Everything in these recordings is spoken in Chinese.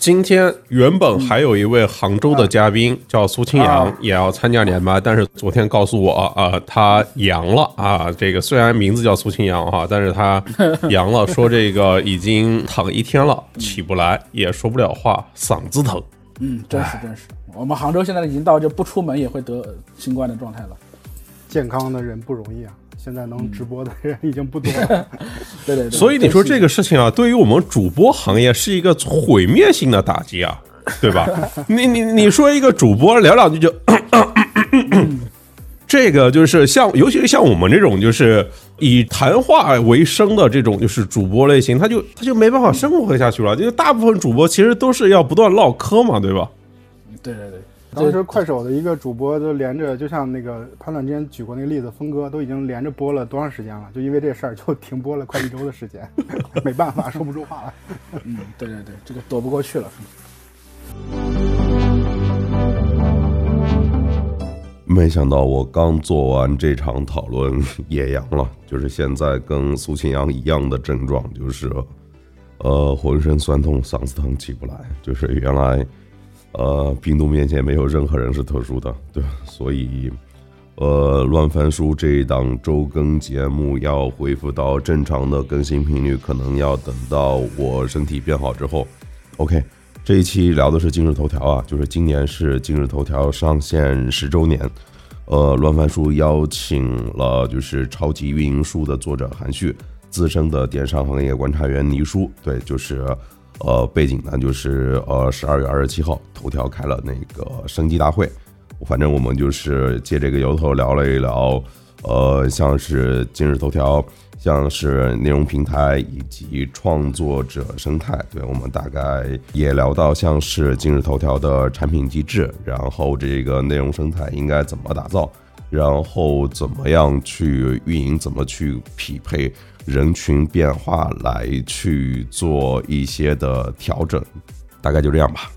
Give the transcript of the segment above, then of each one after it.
今天原本还有一位杭州的嘉宾叫苏清扬，也要参加连麦，但是昨天告诉我啊，他阳了啊。这个虽然名字叫苏清扬哈，但是他 阳了，说这个已经躺一天了，起不来，也说不了话，嗓子疼。嗯，真是真是。我们杭州现在已经到就不出门也会得新冠的状态了。健康的人不容易啊。现在能直播的人已经不多了，对对对。所以你说这个事情啊，对于我们主播行业是一个毁灭性的打击啊，对吧？你你你说一个主播聊两句就，这个就是像，尤其是像我们这种就是以谈话为生的这种就是主播类型，他就他就没办法生活下去了。因为大部分主播其实都是要不断唠嗑嘛，对吧？对对对。当时快手的一个主播都连着，就像那个潘短之前举过那个例子，峰哥都已经连着播了多长时间了？就因为这事儿就停播了快一周的时间，没办法，说不出话来。嗯，对对对，这个躲不过去了。没想到我刚做完这场讨论 也阳了，就是现在跟苏清扬一样的症状，就是呃浑身酸痛、嗓子疼、起不来，就是原来。呃，病毒面前没有任何人是特殊的，对，所以，呃，乱翻书这一档周更节目要恢复到正常的更新频率，可能要等到我身体变好之后。OK，这一期聊的是今日头条啊，就是今年是今日头条上线十周年，呃，乱翻书邀请了就是超级运营书的作者韩旭，资深的电商行业观察员倪叔，对，就是。呃，背景呢就是呃，十二月二十七号，头条开了那个升级大会，反正我们就是借这个由头聊了一聊，呃，像是今日头条，像是内容平台以及创作者生态，对我们大概也聊到像是今日头条的产品机制，然后这个内容生态应该怎么打造，然后怎么样去运营，怎么去匹配。人群变化来去做一些的调整，大概就这样吧。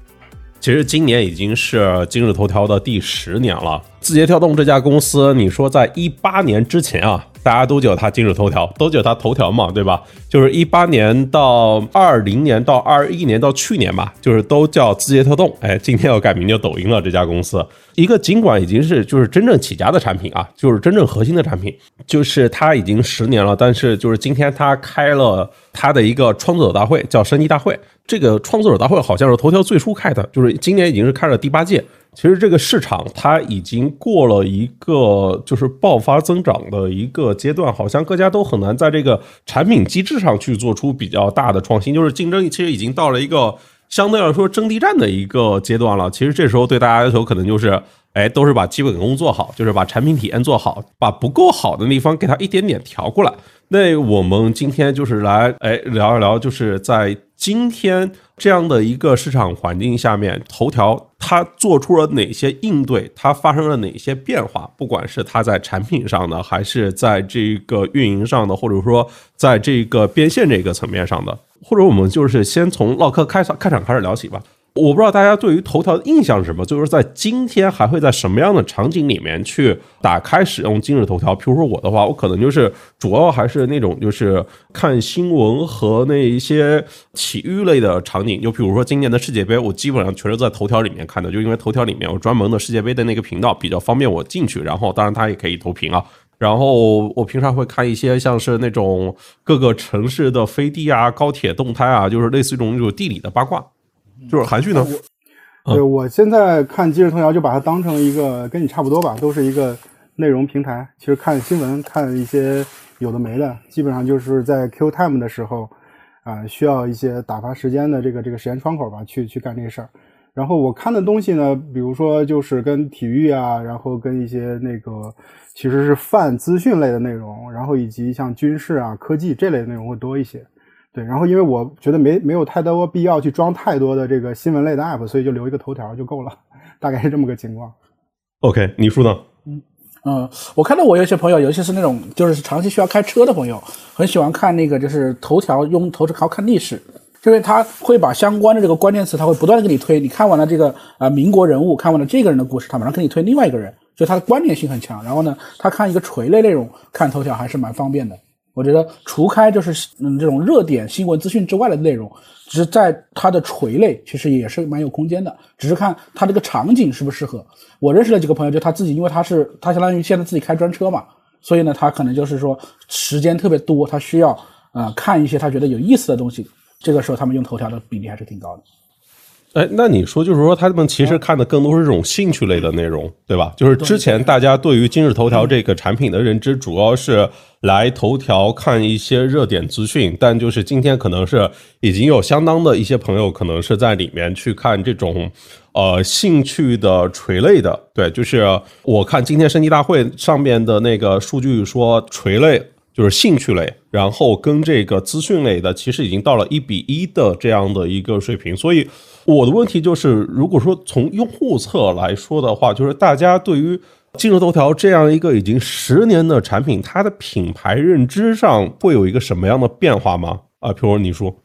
其实今年已经是今日头条的第十年了。字节跳动这家公司，你说在一八年之前啊。大家都叫它今日头条，都叫它头条嘛，对吧？就是一八年到二零年到二一年到去年吧，就是都叫字节跳动。哎，今天要改名叫抖音了。这家公司一个尽管已经是就是真正起家的产品啊，就是真正核心的产品，就是它已经十年了。但是就是今天它开了它的一个创作者大会，叫升级大会。这个创作者大会好像是头条最初开的，就是今年已经是开了第八届。其实这个市场它已经过了一个就是爆发增长的一个阶段，好像各家都很难在这个产品机制上去做出比较大的创新，就是竞争其实已经到了一个相对来说争地战的一个阶段了。其实这时候对大家要求可能就是，哎，都是把基本功做好，就是把产品体验做好，把不够好的地方给它一点点调过来。那我们今天就是来哎聊一聊，就是在今天这样的一个市场环境下面，头条它做出了哪些应对？它发生了哪些变化？不管是它在产品上的，还是在这个运营上的，或者说在这个变现这个层面上的，或者我们就是先从唠嗑开场开场开始聊起吧。我不知道大家对于头条的印象是什么，就是在今天还会在什么样的场景里面去打开使用今日头条？比如说我的话，我可能就是主要还是那种就是看新闻和那一些体育类的场景。就比如说今年的世界杯，我基本上全是在头条里面看的，就因为头条里面有专门的世界杯的那个频道，比较方便我进去。然后当然它也可以投屏啊。然后我平常会看一些像是那种各个城市的飞地啊、高铁动态啊，就是类似于这种种地理的八卦。就是韩旭呢？对，我现在看今日头条就把它当成一个跟你差不多吧，都是一个内容平台。其实看新闻、看一些有的没的，基本上就是在 Q time 的时候啊，需要一些打发时间的这个这个时间窗口吧，去去干这事儿。然后我看的东西呢，比如说就是跟体育啊，然后跟一些那个其实是泛资讯类的内容，然后以及像军事啊、科技这类的内容会多一些。对，然后因为我觉得没没有太多必要去装太多的这个新闻类的 app，所以就留一个头条就够了，大概是这么个情况。OK，你说呢？嗯嗯，我看到我有些朋友，尤其是那种就是长期需要开车的朋友，很喜欢看那个就是头条用头条看历史，就是他会把相关的这个关键词，他会不断的给你推。你看完了这个啊民国人物，看完了这个人的故事，他马上给你推另外一个人，就他的关联性很强。然后呢，他看一个垂类内容看头条还是蛮方便的。我觉得除开就是嗯这种热点新闻资讯之外的内容，只是在它的垂类其实也是蛮有空间的，只是看它这个场景适不适合。我认识了几个朋友，就他自己，因为他是他相当于现在自己开专车嘛，所以呢，他可能就是说时间特别多，他需要呃看一些他觉得有意思的东西，这个时候他们用头条的比例还是挺高的。哎，那你说就是说，他们其实看的更多是这种兴趣类的内容，对吧？就是之前大家对于今日头条这个产品的认知，主要是来头条看一些热点资讯，但就是今天可能是已经有相当的一些朋友可能是在里面去看这种呃兴趣的垂类的，对，就是我看今天升级大会上面的那个数据说垂类。就是兴趣类，然后跟这个资讯类的，其实已经到了一比一的这样的一个水平。所以我的问题就是，如果说从用户侧来说的话，就是大家对于今日头条这样一个已经十年的产品，它的品牌认知上会有一个什么样的变化吗？啊，譬如你说，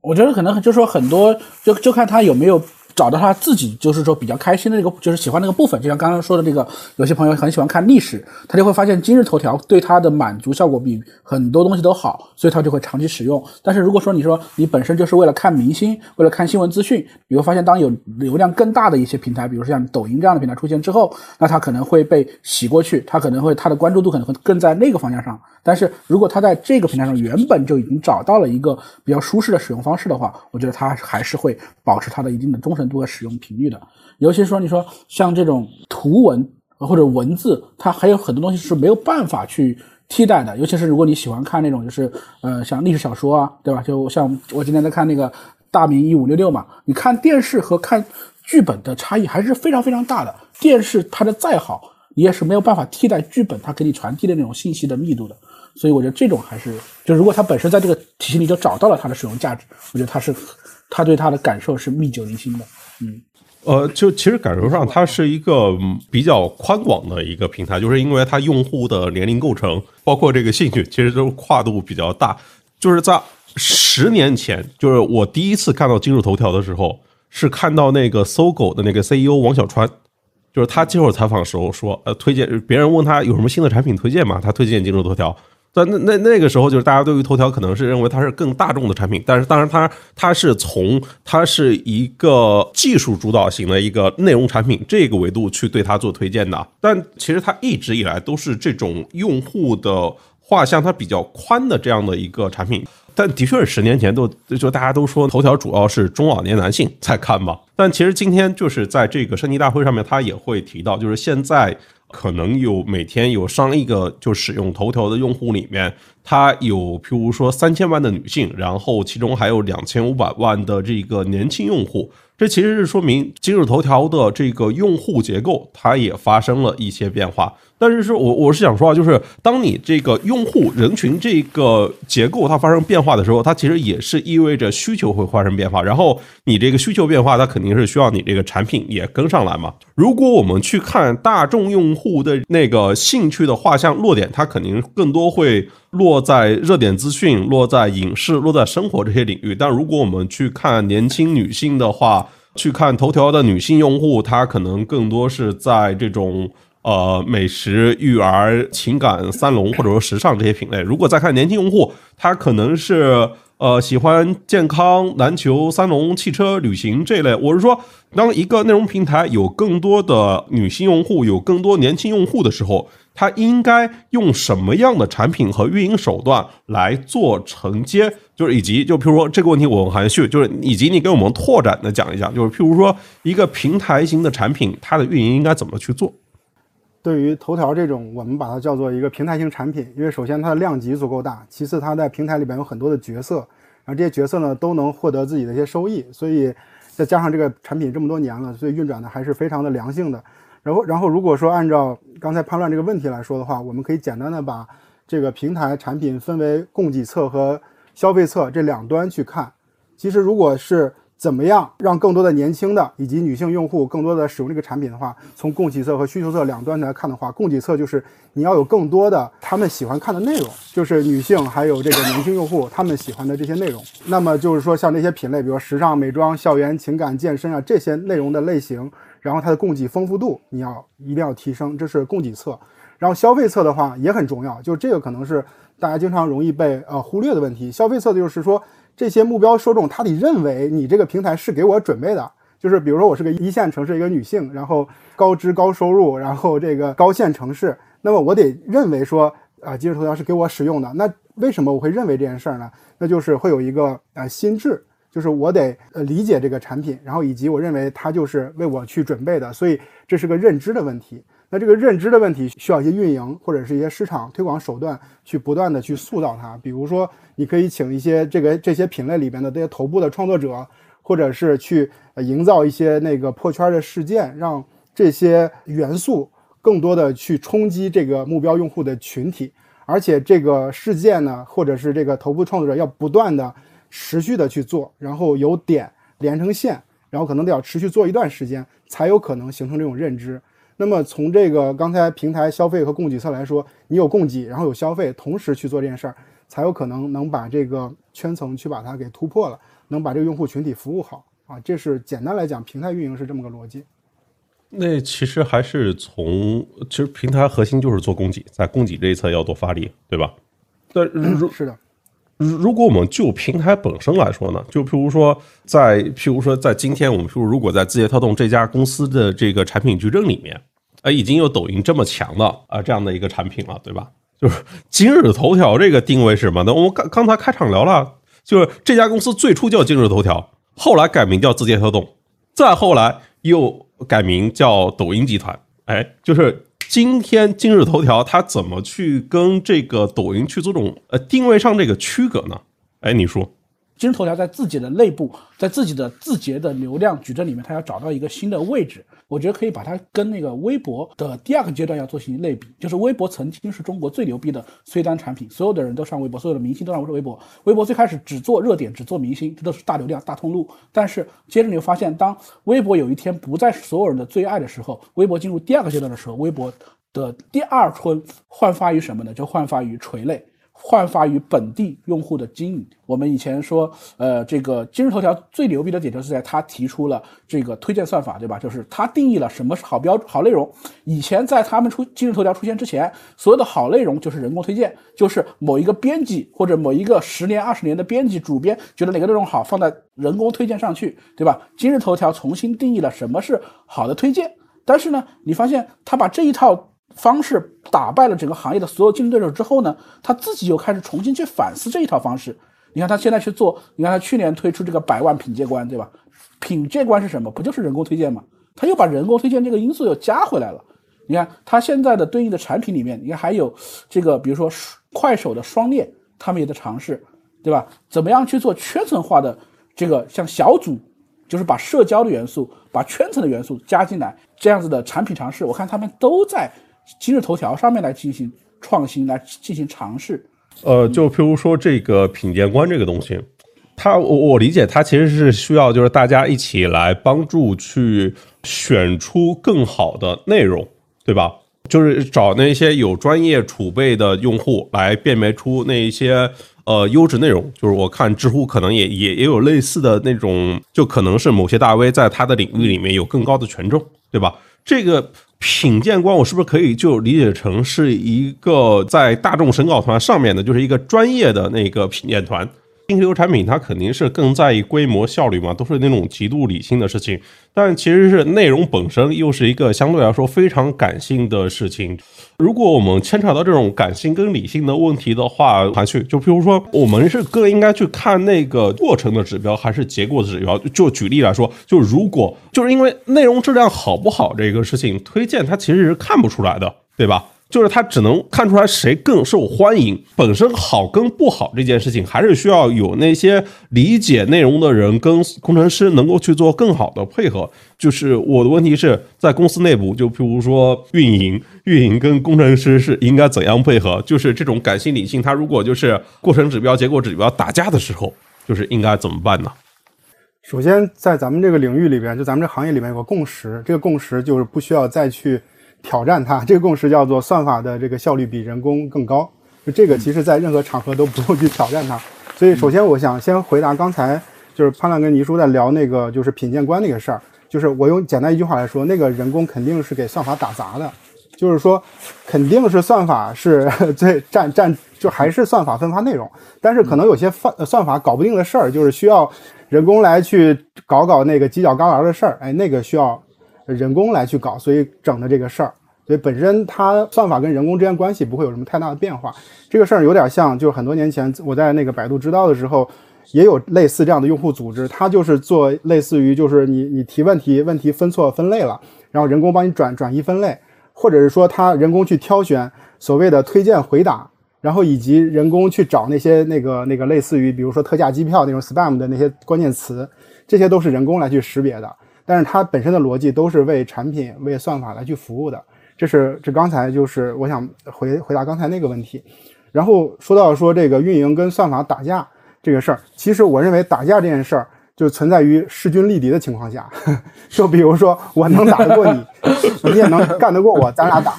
我觉得可能就说很多，就就看它有没有。找到他自己就是说比较开心的那个，就是喜欢那个部分。就像刚刚说的这个，有些朋友很喜欢看历史，他就会发现今日头条对他的满足效果比很多东西都好，所以他就会长期使用。但是如果说你说你本身就是为了看明星，为了看新闻资讯，你会发现当有流量更大的一些平台，比如说像抖音这样的平台出现之后，那他可能会被洗过去，他可能会他的关注度可能会更在那个方向上。但是如果他在这个平台上原本就已经找到了一个比较舒适的使用方式的话，我觉得他还是会保持他的一定的忠诚度和使用频率的。尤其说，你说像这种图文或者文字，它还有很多东西是没有办法去替代的。尤其是如果你喜欢看那种就是呃像历史小说啊，对吧？就像我今天在看那个《大明一五六六》嘛，你看电视和看剧本的差异还是非常非常大的。电视它的再好，也是没有办法替代剧本它给你传递的那种信息的密度的。所以我觉得这种还是，就如果他本身在这个体系里就找到了它的使用价值，我觉得他是，他对它的感受是历久弥新的。嗯，呃，就其实感受上，它是一个比较宽广的一个平台，就是因为它用户的年龄构成，包括这个兴趣，其实都跨度比较大。就是在十年前，就是我第一次看到今日头条的时候，是看到那个搜狗的那个 CEO 王小川。就是他接受采访的时候说，呃，推荐别人问他有什么新的产品推荐吗？他推荐今日头条。但那那那个时候，就是大家对于头条可能是认为它是更大众的产品，但是当然它它是从它是一个技术主导型的一个内容产品这个维度去对它做推荐的。但其实它一直以来都是这种用户的画像它比较宽的这样的一个产品。但的确是十年前都就大家都说头条主要是中老年男性在看嘛。但其实今天就是在这个升级大会上面，他也会提到，就是现在可能有每天有上亿个就使用头条的用户里面，他有譬如说三千万的女性，然后其中还有两千五百万的这个年轻用户。这其实是说明今日头条的这个用户结构，它也发生了一些变化。但是，是我我是想说啊，就是当你这个用户人群这个结构它发生变化的时候，它其实也是意味着需求会发生变化。然后你这个需求变化，它肯定是需要你这个产品也跟上来嘛。如果我们去看大众用户的那个兴趣的画像落点，它肯定更多会落在热点资讯、落在影视、落在生活这些领域。但如果我们去看年轻女性的话，去看头条的女性用户，她可能更多是在这种。呃，美食、育儿、情感、三龙或者说时尚这些品类，如果再看年轻用户，他可能是呃喜欢健康、篮球、三龙、汽车、旅行这类。我是说，当一个内容平台有更多的女性用户，有更多年轻用户的时候，它应该用什么样的产品和运营手段来做承接？就是以及就譬如说这个问题，我很含蓄，就是以及你给我们拓展的讲一讲，就是譬如说一个平台型的产品，它的运营应该怎么去做？对于头条这种，我们把它叫做一个平台型产品，因为首先它的量级足够大，其次它在平台里边有很多的角色，然后这些角色呢都能获得自己的一些收益，所以再加上这个产品这么多年了，所以运转的还是非常的良性的。然后，然后如果说按照刚才判断这个问题来说的话，我们可以简单的把这个平台产品分为供给侧和消费侧这两端去看。其实如果是怎么样让更多的年轻的以及女性用户更多的使用这个产品的话，从供给侧和需求侧两端来看的话，供给侧就是你要有更多的他们喜欢看的内容，就是女性还有这个年轻用户他们喜欢的这些内容。那么就是说像这些品类，比如时尚、美妆、校园、情感、健身啊这些内容的类型，然后它的供给丰富度你要一定要提升，这是供给侧。然后消费侧的话也很重要，就这个可能是大家经常容易被呃忽略的问题。消费侧的就是说，这些目标受众他得认为你这个平台是给我准备的，就是比如说我是个一线城市一个女性，然后高知高收入，然后这个高线城市，那么我得认为说啊，今日头条是给我使用的。那为什么我会认为这件事儿呢？那就是会有一个呃心智。就是我得呃理解这个产品，然后以及我认为它就是为我去准备的，所以这是个认知的问题。那这个认知的问题需要一些运营或者是一些市场推广手段去不断的去塑造它。比如说，你可以请一些这个这些品类里边的这些头部的创作者，或者是去营造一些那个破圈的事件，让这些元素更多的去冲击这个目标用户的群体。而且这个事件呢，或者是这个头部创作者要不断的。持续的去做，然后由点连成线，然后可能得要持续做一段时间，才有可能形成这种认知。那么从这个刚才平台消费和供给侧来说，你有供给，然后有消费，同时去做这件事儿，才有可能能把这个圈层去把它给突破了，能把这个用户群体服务好啊。这是简单来讲，平台运营是这么个逻辑。那其实还是从其实平台核心就是做供给，在供给这一侧要多发力，对吧？但如 是的。如果我们就平台本身来说呢，就譬如说，在譬如说在今天，我们譬如如果在字节跳动这家公司的这个产品矩阵里面，哎，已经有抖音这么强的啊这样的一个产品了，对吧？就是今日头条这个定位是什么？那我们刚刚才开场聊了，就是这家公司最初叫今日头条，后来改名叫字节跳动，再后来又改名叫抖音集团，哎，就是。今天今日头条它怎么去跟这个抖音去做这种呃定位上这个区隔呢？哎，你说。今日头条在自己的内部，在自己的字节的流量矩阵里面，它要找到一个新的位置。我觉得可以把它跟那个微博的第二个阶段要做进行类比。就是微博曾经是中国最牛逼的催单产品，所有的人都上微博，所有的明星都上微博。微博最开始只做热点，只做明星，这都是大流量、大通路。但是接着你会发现，当微博有一天不再是所有人的最爱的时候，微博进入第二个阶段的时候，微博的第二春焕发于什么呢？就焕发于垂类。焕发于本地用户的经营。我们以前说，呃，这个今日头条最牛逼的点就是在它提出了这个推荐算法，对吧？就是它定义了什么是好标好内容。以前在他们出今日头条出现之前，所有的好内容就是人工推荐，就是某一个编辑或者某一个十年二十年的编辑主编觉得哪个内容好，放在人工推荐上去，对吧？今日头条重新定义了什么是好的推荐，但是呢，你发现他把这一套。方式打败了整个行业的所有竞争对手之后呢，他自己又开始重新去反思这一套方式。你看他现在去做，你看他去年推出这个百万品鉴官，对吧？品鉴官是什么？不就是人工推荐吗？他又把人工推荐这个因素又加回来了。你看他现在的对应的产品里面，你看还有这个，比如说快手的双链，他们也在尝试，对吧？怎么样去做圈层化的这个像小组，就是把社交的元素、把圈层的元素加进来，这样子的产品尝试，我看他们都在。今日头条上面来进行创新，来进行尝试。呃，就譬如说这个品鉴官这个东西，它我我理解它其实是需要就是大家一起来帮助去选出更好的内容，对吧？就是找那些有专业储备的用户来辨别出那一些呃优质内容。就是我看知乎可能也也也有类似的那种，就可能是某些大 V 在他的领域里面有更高的权重，对吧？这个。品鉴官，我是不是可以就理解成是一个在大众审稿团上面的，就是一个专业的那个品鉴团？新流产品它肯定是更在意规模效率嘛，都是那种极度理性的事情。但其实是内容本身又是一个相对来说非常感性的事情。如果我们牵扯到这种感性跟理性的问题的话，还去就比如说，我们是更应该去看那个过程的指标，还是结果的指标？就举例来说，就如果就是因为内容质量好不好这个事情，推荐它其实是看不出来的，对吧？就是他只能看出来谁更受欢迎，本身好跟不好这件事情，还是需要有那些理解内容的人跟工程师能够去做更好的配合。就是我的问题是在公司内部，就譬如说运营，运营跟工程师是应该怎样配合？就是这种感性理性，他如果就是过程指标、结果指标打架的时候，就是应该怎么办呢？首先，在咱们这个领域里边，就咱们这行业里面有个共识，这个共识就是不需要再去。挑战它，这个共识叫做算法的这个效率比人工更高。就这个，其实在任何场合都不用去挑战它。所以，首先我想先回答刚才就是潘亮跟倪叔在聊那个就是品鉴官那个事儿。就是我用简单一句话来说，那个人工肯定是给算法打杂的。就是说，肯定是算法是 最占占，就还是算法分发内容，但是可能有些算算法搞不定的事儿，就是需要人工来去搞搞那个犄角旮旯的事儿，哎，那个需要人工来去搞，所以整的这个事儿。所以本身它算法跟人工之间关系不会有什么太大的变化。这个事儿有点像，就是很多年前我在那个百度知道的时候，也有类似这样的用户组织，它就是做类似于就是你你提问题，问题分错分类了，然后人工帮你转转移分类，或者是说它人工去挑选所谓的推荐回答，然后以及人工去找那些那个那个类似于比如说特价机票那种 spam 的那些关键词，这些都是人工来去识别的。但是它本身的逻辑都是为产品为算法来去服务的。这是这刚才就是我想回回答刚才那个问题，然后说到说这个运营跟算法打架这个事儿，其实我认为打架这件事儿就存在于势均力敌的情况下，就比如说我能打得过你，你也能干得过我，咱俩打。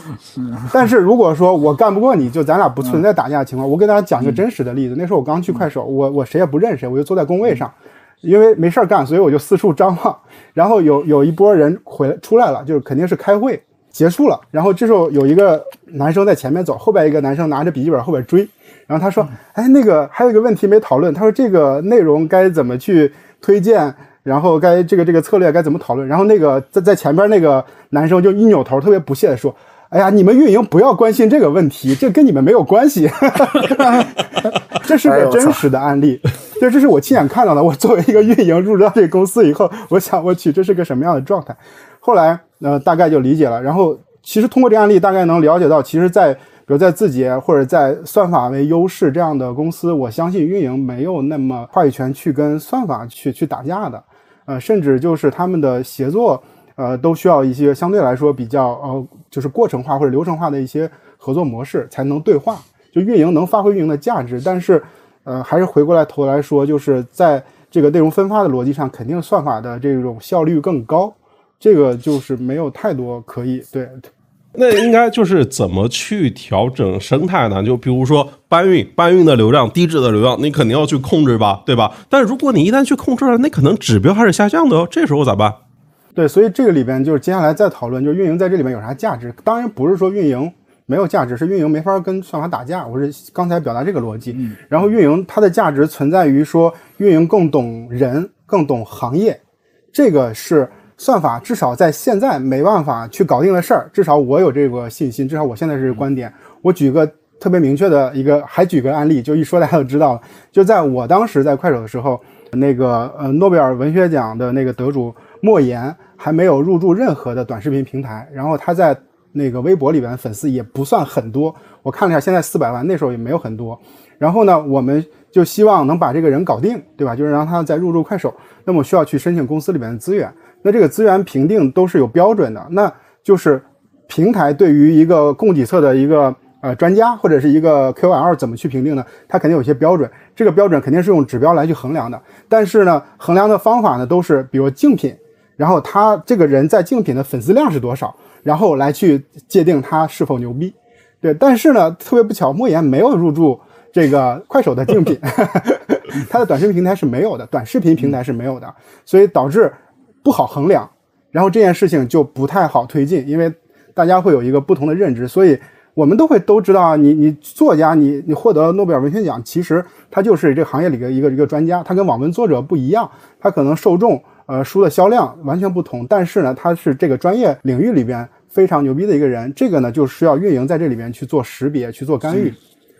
但是如果说我干不过你，就咱俩不存在打架的情况。我给大家讲一个真实的例子，那时候我刚去快手，我我谁也不认识，我就坐在工位上，因为没事儿干，所以我就四处张望，然后有有一波人回来出来了，就是肯定是开会。结束了，然后这时候有一个男生在前面走，后边一个男生拿着笔记本后边追，然后他说：“ 哎，那个还有一个问题没讨论。”他说：“这个内容该怎么去推荐？然后该这个这个策略该怎么讨论？”然后那个在在前边那个男生就一扭头，特别不屑的说：“哎呀，你们运营不要关心这个问题，这跟你们没有关系。” 这是个真实的案例，对，这是我亲眼看到的。我作为一个运营入职到这个公司以后，我想我去，这是个什么样的状态？后来。呃，大概就理解了。然后，其实通过这案例，大概能了解到，其实，在比如在字节或者在算法为优势这样的公司，我相信运营没有那么话语权去跟算法去去打架的。呃，甚至就是他们的协作，呃，都需要一些相对来说比较呃，就是过程化或者流程化的一些合作模式才能对话。就运营能发挥运营的价值，但是，呃，还是回过来头来说，就是在这个内容分发的逻辑上，肯定算法的这种效率更高。这个就是没有太多可以对，那应该就是怎么去调整生态呢？就比如说搬运，搬运的流量低质的流量，你肯定要去控制吧，对吧？但如果你一旦去控制了，那可能指标还是下降的哦，这时候咋办？对，所以这个里边就是接下来再讨论，就是运营在这里面有啥价值？当然不是说运营没有价值，是运营没法跟算法打架。我是刚才表达这个逻辑。然后运营它的价值存在于说，运营更懂人，更懂行业，这个是。算法至少在现在没办法去搞定的事儿，至少我有这个信心。至少我现在是观点。我举个特别明确的一个，还举个案例，就一说大家都知道了。就在我当时在快手的时候，那个呃诺贝尔文学奖的那个得主莫言还没有入驻任何的短视频平台，然后他在那个微博里边粉丝也不算很多。我看了一下，现在四百万，那时候也没有很多。然后呢，我们就希望能把这个人搞定，对吧？就是让他再入驻快手，那么需要去申请公司里面的资源。那这个资源评定都是有标准的，那就是平台对于一个供给侧的一个呃专家或者是一个 KOL 怎么去评定呢？它肯定有些标准，这个标准肯定是用指标来去衡量的。但是呢，衡量的方法呢都是比如竞品，然后他这个人在竞品的粉丝量是多少，然后来去界定他是否牛逼。对，但是呢，特别不巧，莫言没有入驻这个快手的竞品，他的短视频平台是没有的，短视频平台是没有的，所以导致。不好衡量，然后这件事情就不太好推进，因为大家会有一个不同的认知，所以我们都会都知道啊，你你作家，你你获得了诺贝尔文学奖，其实他就是这个行业里的一个一个专家，他跟网文作者不一样，他可能受众呃书的销量完全不同，但是呢，他是这个专业领域里边非常牛逼的一个人，这个呢就需要运营在这里边去做识别，去做干预。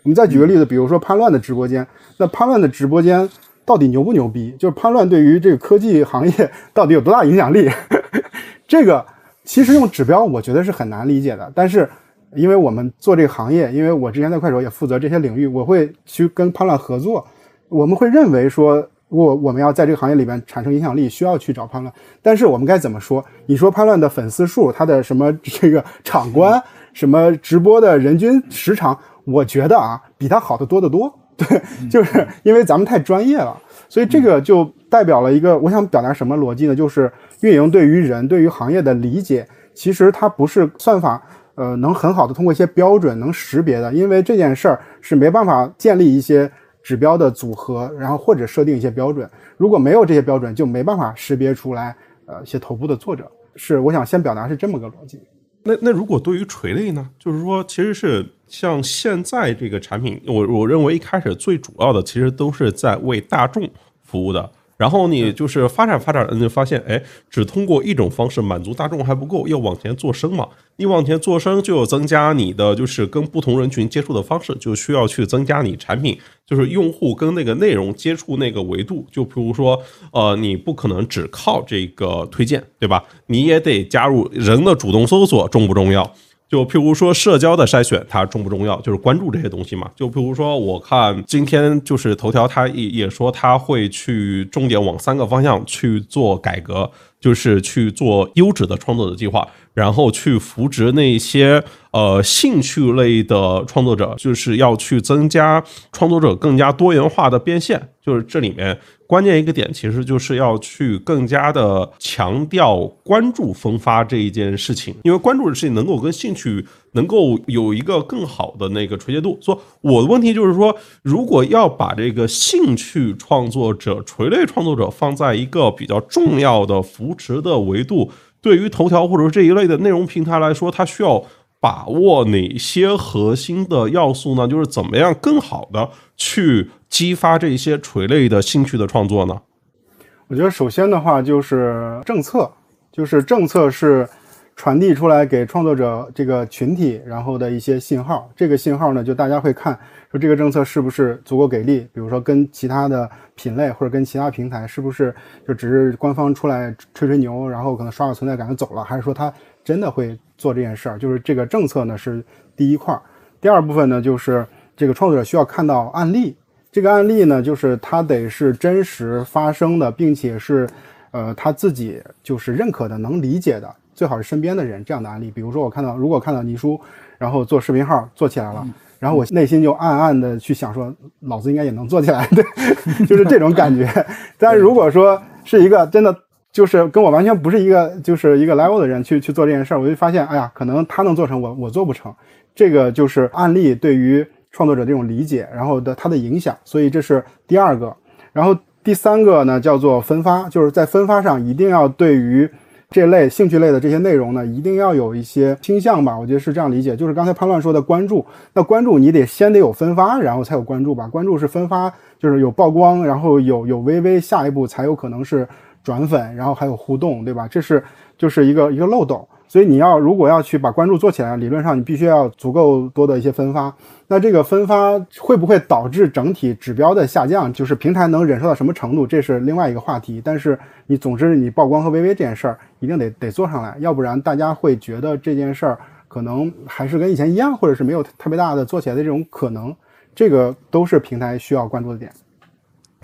我们再举个例子，比如说潘乱的直播间，那潘乱的直播间。到底牛不牛逼？就是潘乱对于这个科技行业 到底有多大影响力？这个其实用指标，我觉得是很难理解的。但是，因为我们做这个行业，因为我之前在快手也负责这些领域，我会去跟潘乱合作。我们会认为说，我我们要在这个行业里边产生影响力，需要去找判乱。但是我们该怎么说？你说判乱的粉丝数，他的什么这个场观，什么直播的人均时长，我觉得啊，比他好的多得多。对，就是因为咱们太专业了，所以这个就代表了一个我想表达什么逻辑呢？就是运营对于人、对于行业的理解，其实它不是算法呃能很好的通过一些标准能识别的，因为这件事儿是没办法建立一些指标的组合，然后或者设定一些标准。如果没有这些标准，就没办法识别出来呃一些头部的作者。是我想先表达是这么个逻辑。那那如果对于垂类呢？就是说，其实是像现在这个产品，我我认为一开始最主要的其实都是在为大众服务的。然后你就是发展发展，你就发现，哎，只通过一种方式满足大众还不够，要往前做深嘛。你往前做深，就有增加你的就是跟不同人群接触的方式，就需要去增加你产品就是用户跟那个内容接触那个维度。就比如说，呃，你不可能只靠这个推荐，对吧？你也得加入人的主动搜索，重不重要？就譬如说社交的筛选，它重不重要？就是关注这些东西嘛。就譬如说，我看今天就是头条，它也也说它会去重点往三个方向去做改革，就是去做优质的创作者计划，然后去扶植那些呃兴趣类的创作者，就是要去增加创作者更加多元化的变现。就是这里面。关键一个点，其实就是要去更加的强调关注分发这一件事情，因为关注的事情能够跟兴趣能够有一个更好的那个垂直度。说我的问题就是说，如果要把这个兴趣创作者、垂类创作者放在一个比较重要的扶持的维度，对于头条或者说这一类的内容平台来说，它需要。把握哪些核心的要素呢？就是怎么样更好的去激发这些垂类的兴趣的创作呢？我觉得首先的话就是政策，就是政策是传递出来给创作者这个群体，然后的一些信号。这个信号呢，就大家会看说这个政策是不是足够给力，比如说跟其他的品类或者跟其他平台是不是就只是官方出来吹吹牛，然后可能刷个存在感就走了，还是说他真的会？做这件事儿，就是这个政策呢是第一块儿，第二部分呢就是这个创作者需要看到案例，这个案例呢就是他得是真实发生的，并且是呃他自己就是认可的、能理解的，最好是身边的人这样的案例。比如说我看到，如果看到倪叔然后做视频号做起来了，然后我内心就暗暗的去想说，老子应该也能做起来，对，就是这种感觉。但如果说是一个真的。就是跟我完全不是一个，就是一个 level 的人去去做这件事儿，我就发现，哎呀，可能他能做成，我我做不成。这个就是案例对于创作者这种理解，然后的它的影响。所以这是第二个。然后第三个呢，叫做分发，就是在分发上一定要对于这类兴趣类的这些内容呢，一定要有一些倾向吧。我觉得是这样理解，就是刚才潘乱说的关注，那关注你得先得有分发，然后才有关注吧。关注是分发，就是有曝光，然后有有微微，下一步才有可能是。转粉，然后还有互动，对吧？这是就是一个一个漏斗，所以你要如果要去把关注做起来，理论上你必须要足够多的一些分发。那这个分发会不会导致整体指标的下降？就是平台能忍受到什么程度？这是另外一个话题。但是你总之你曝光和微微这件事儿一定得得做上来，要不然大家会觉得这件事儿可能还是跟以前一样，或者是没有特别大的做起来的这种可能。这个都是平台需要关注的点。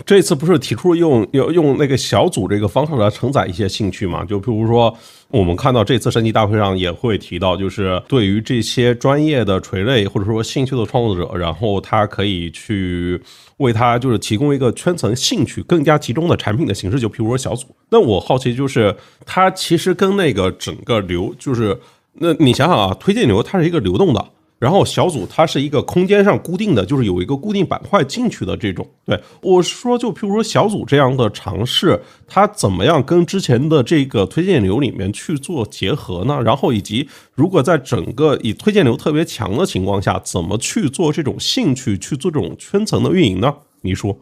这次不是提出用用用那个小组这个方式来承载一些兴趣嘛？就比如说，我们看到这次升级大会上也会提到，就是对于这些专业的垂类或者说兴趣的创作者，然后他可以去为他就是提供一个圈层兴趣更加集中的产品的形式，就比如说小组。那我好奇就是，它其实跟那个整个流，就是那你想想啊，推荐流它是一个流动的。然后小组它是一个空间上固定的，就是有一个固定板块进去的这种。对我说，就譬如说小组这样的尝试，它怎么样跟之前的这个推荐流里面去做结合呢？然后以及如果在整个以推荐流特别强的情况下，怎么去做这种兴趣去做这种圈层的运营呢？你说？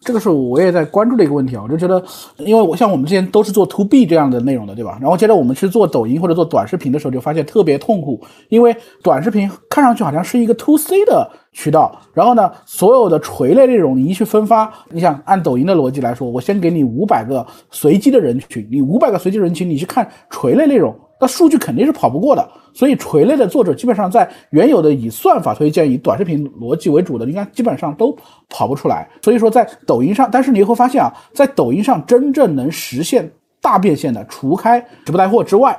这个是我也在关注的一个问题啊，我就觉得，因为我像我们之前都是做 to B 这样的内容的，对吧？然后接着我们去做抖音或者做短视频的时候，就发现特别痛苦，因为短视频看上去好像是一个 to C 的渠道，然后呢，所有的垂类内容你一去分发，你想按抖音的逻辑来说，我先给你五百个随机的人群，你五百个随机人群，你去看垂类内容。那数据肯定是跑不过的，所以垂类的作者基本上在原有的以算法推荐、以短视频逻辑为主的，应该基本上都跑不出来。所以说，在抖音上，但是你会发现啊，在抖音上真正能实现大变现的，除开直播带货之外，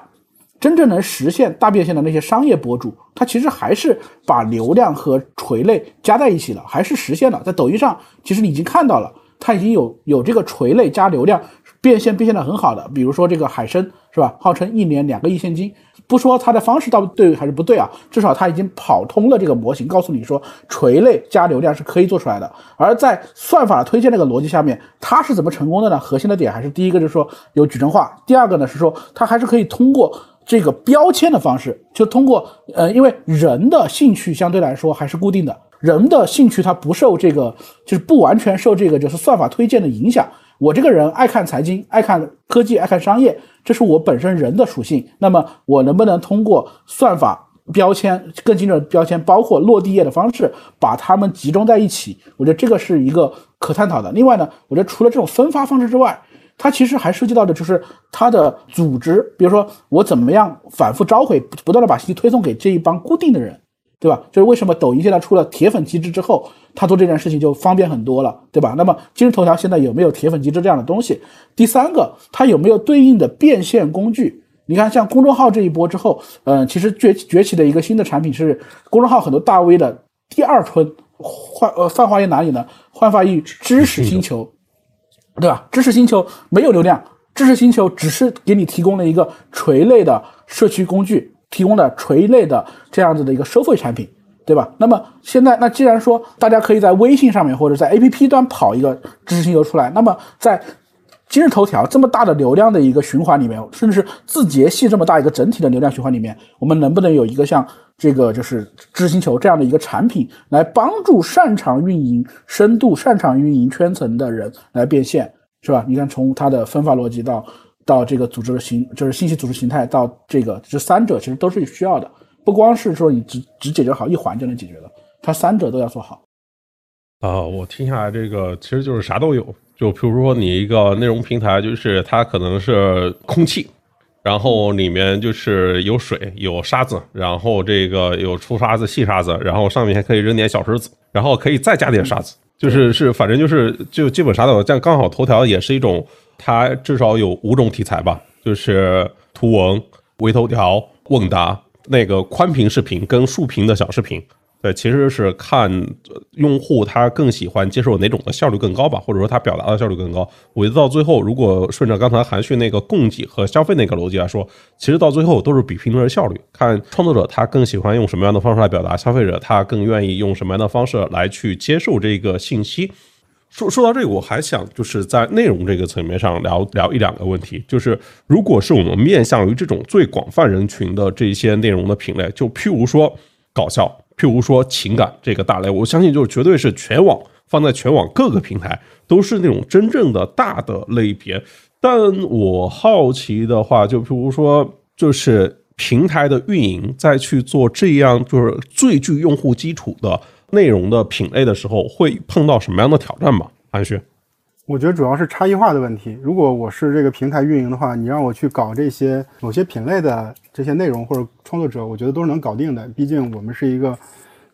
真正能实现大变现的那些商业博主，他其实还是把流量和垂类加在一起了，还是实现了。在抖音上，其实你已经看到了，它已经有有这个垂类加流量变现变现的很好的，比如说这个海参。是吧？号称一年两个亿现金，不说它的方式到底对还是不对啊，至少它已经跑通了这个模型，告诉你说垂类加流量是可以做出来的。而在算法推荐那个逻辑下面，它是怎么成功的呢？核心的点还是第一个就是说有矩阵化，第二个呢是说它还是可以通过这个标签的方式，就通过呃，因为人的兴趣相对来说还是固定的，人的兴趣它不受这个，就是不完全受这个就是算法推荐的影响。我这个人爱看财经，爱看科技，爱看商业，这是我本身人的属性。那么我能不能通过算法标签更精准的标签，包括落地页的方式，把它们集中在一起？我觉得这个是一个可探讨的。另外呢，我觉得除了这种分发方式之外，它其实还涉及到的就是它的组织，比如说我怎么样反复召回，不断的把信息推送给这一帮固定的人，对吧？就是为什么抖音现在出了铁粉机制之后，他做这件事情就方便很多了，对吧？那么今日头条现在有没有铁粉机制这样的东西？第三个，它有没有对应的变现工具？你看，像公众号这一波之后，嗯，其实崛崛起的一个新的产品是公众号很多大 V 的第二春焕呃泛化于哪里呢？焕发于知识星球。对吧？知识星球没有流量，知识星球只是给你提供了一个垂类的社区工具，提供的垂类的这样子的一个收费产品，对吧？那么现在，那既然说大家可以在微信上面或者在 APP 端跑一个知识星球出来，那么在今日头条这么大的流量的一个循环里面，甚至是字节系这么大一个整体的流量循环里面，我们能不能有一个像这个就是知识星球这样的一个产品，来帮助擅长运营、深度擅长运营圈层的人来变现，是吧？你看从它的分发逻辑到到这个组织的形，就是信息组织形态到这个这三者其实都是需要的，不光是说你只只解决好一环就能解决的，它三者都要做好。啊，我听下来这个其实就是啥都有，就比如说你一个内容平台，就是它可能是空气，然后里面就是有水、有沙子，然后这个有粗沙子、细沙子，然后上面还可以扔点小石子，然后可以再加点沙子，就是是反正就是就基本啥都有。这样刚好头条也是一种，它至少有五种题材吧，就是图文、微头条、问答、那个宽屏视频跟竖屏的小视频。对，其实是看用户他更喜欢接受哪种的效率更高吧，或者说他表达的效率更高。我觉得到最后，如果顺着刚才韩旭那个供给和消费那个逻辑来说，其实到最后都是比拼的是效率，看创作者他更喜欢用什么样的方式来表达，消费者他更愿意用什么样的方式来去接受这个信息。说说到这个，我还想就是在内容这个层面上聊聊一两个问题，就是如果是我们面向于这种最广泛人群的这些内容的品类，就譬如说搞笑，譬如说情感这个大类，我相信就绝对是全网放在全网各个平台都是那种真正的大的类别。但我好奇的话，就譬如说，就是平台的运营再去做这样就是最具用户基础的内容的品类的时候，会碰到什么样的挑战吗？韩旭，我觉得主要是差异化的问题。如果我是这个平台运营的话，你让我去搞这些某些品类的这些内容或者创作者，我觉得都是能搞定的。毕竟我们是一个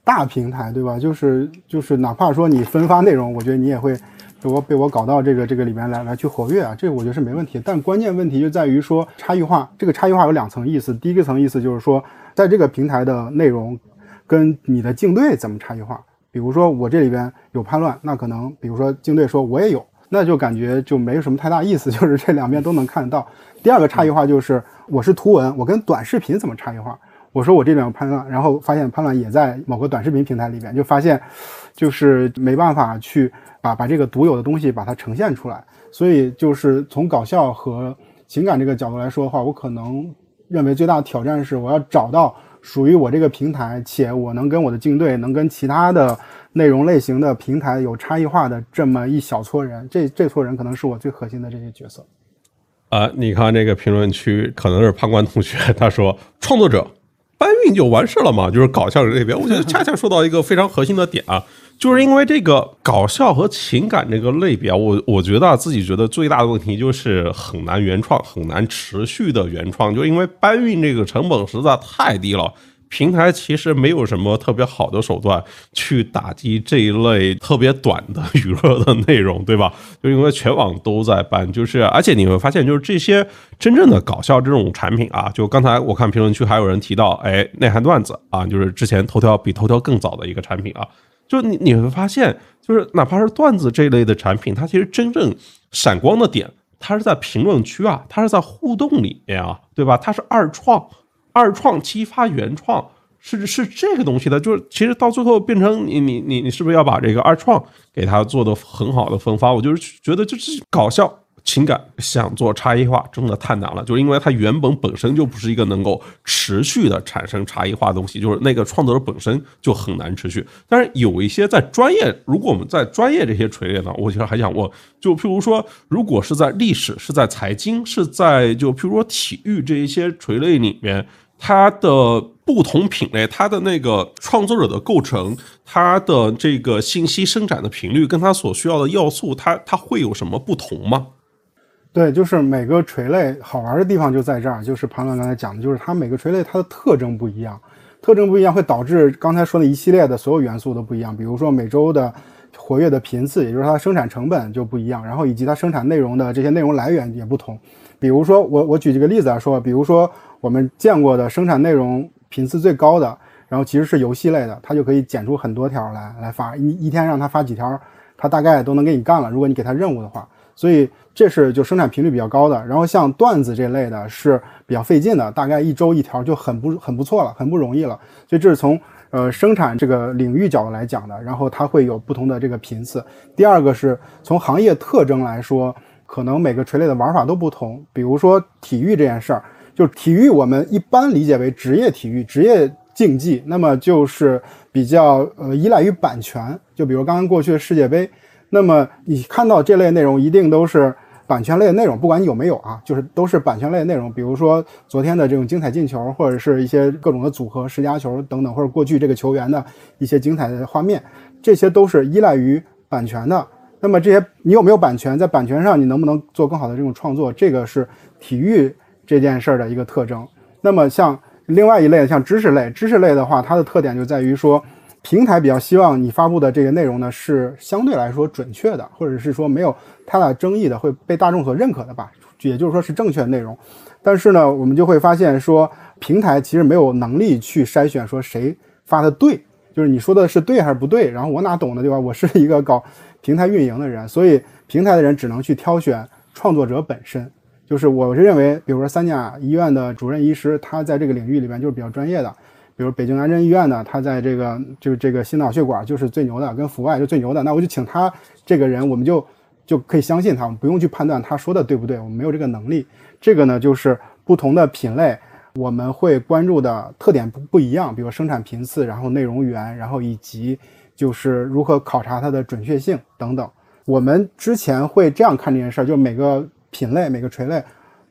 大平台，对吧？就是就是，哪怕说你分发内容，我觉得你也会被我被我搞到这个这个里面来来去活跃啊，这个我觉得是没问题。但关键问题就在于说差异化，这个差异化有两层意思。第一个层意思就是说，在这个平台的内容跟你的竞对怎么差异化。比如说我这里边有叛乱，那可能比如说竞对说我也有。那就感觉就没什么太大意思，就是这两边都能看得到。第二个差异化就是我是图文，我跟短视频怎么差异化？我说我这边有叛乱，然后发现叛乱也在某个短视频平台里边，就发现就是没办法去把把这个独有的东西把它呈现出来。所以就是从搞笑和情感这个角度来说的话，我可能认为最大的挑战是我要找到属于我这个平台，且我能跟我的竞对，能跟其他的。内容类型的平台有差异化的这么一小撮人，这这撮人可能是我最核心的这些角色。啊，你看这个评论区可能是判官同学，他说创作者搬运就完事了嘛，就是搞笑这边，我觉得 恰恰说到一个非常核心的点啊，就是因为这个搞笑和情感这个类别，我我觉得自己觉得最大的问题就是很难原创，很难持续的原创，就因为搬运这个成本实在太低了。平台其实没有什么特别好的手段去打击这一类特别短的娱乐的内容，对吧？就因为全网都在办，就是而且你会发现，就是这些真正的搞笑这种产品啊，就刚才我看评论区还有人提到，哎，内涵段子啊，就是之前头条比头条更早的一个产品啊，就你你会发现，就是哪怕是段子这一类的产品，它其实真正闪光的点，它是在评论区啊，它是在互动里面啊，对吧？它是二创。二创激发原创是是这个东西的，就是其实到最后变成你你你你是不是要把这个二创给它做的很好的分发？我就是觉得就是搞笑情感想做差异化，真的太难了。就是因为它原本本身就不是一个能够持续的产生差异化的东西，就是那个创作者本身就很难持续。但是有一些在专业，如果我们在专业这些垂类呢，我其实还想问，就譬如说，如果是在历史、是在财经、是在就譬如说体育这一些垂类里面。它的不同品类，它的那个创作者的构成，它的这个信息生产的频率，跟它所需要的要素，它它会有什么不同吗？对，就是每个垂类好玩的地方就在这儿，就是庞总刚才讲的，就是它每个垂类它的特征不一样，特征不一样会导致刚才说的一系列的所有元素都不一样。比如说每周的活跃的频次，也就是它生产成本就不一样，然后以及它生产内容的这些内容来源也不同。比如说我我举几个例子来说，比如说。我们见过的生产内容频次最高的，然后其实是游戏类的，它就可以剪出很多条来来发，一一天让它发几条，它大概都能给你干了。如果你给它任务的话，所以这是就生产频率比较高的。然后像段子这类的是比较费劲的，大概一周一条就很不很不错了，很不容易了。所以这是从呃生产这个领域角度来讲的，然后它会有不同的这个频次。第二个是从行业特征来说，可能每个垂类的玩法都不同。比如说体育这件事儿。就体育，我们一般理解为职业体育、职业竞技，那么就是比较呃依赖于版权。就比如刚刚过去的世界杯，那么你看到这类内容一定都是版权类的内容，不管你有没有啊，就是都是版权类的内容。比如说昨天的这种精彩进球，或者是一些各种的组合、十佳球等等，或者过去这个球员的一些精彩的画面，这些都是依赖于版权的。那么这些你有没有版权？在版权上你能不能做更好的这种创作？这个是体育。这件事儿的一个特征。那么像另外一类，像知识类，知识类的话，它的特点就在于说，平台比较希望你发布的这个内容呢是相对来说准确的，或者是说没有太大争议的，会被大众所认可的吧，也就是说是正确内容。但是呢，我们就会发现说，平台其实没有能力去筛选说谁发的对，就是你说的是对还是不对。然后我哪懂的对吧？我是一个搞平台运营的人，所以平台的人只能去挑选创作者本身。就是我是认为，比如说三甲医院的主任医师，他在这个领域里边就是比较专业的。比如北京南针医院呢，他在这个就是这个心脑血管就是最牛的，跟阜外是最牛的。那我就请他这个人，我们就就可以相信他，我们不用去判断他说的对不对，我们没有这个能力。这个呢，就是不同的品类，我们会关注的特点不不一样。比如生产频次，然后内容源，然后以及就是如何考察它的准确性等等。我们之前会这样看这件事儿，就每个。品类每个垂类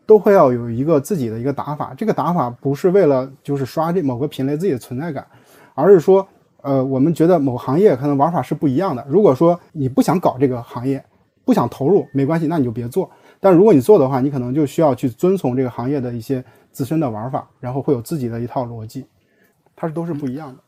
都会要有一个自己的一个打法，这个打法不是为了就是刷这某个品类自己的存在感，而是说，呃，我们觉得某行业可能玩法是不一样的。如果说你不想搞这个行业，不想投入，没关系，那你就别做。但如果你做的话，你可能就需要去遵从这个行业的一些自身的玩法，然后会有自己的一套逻辑，它是都是不一样的。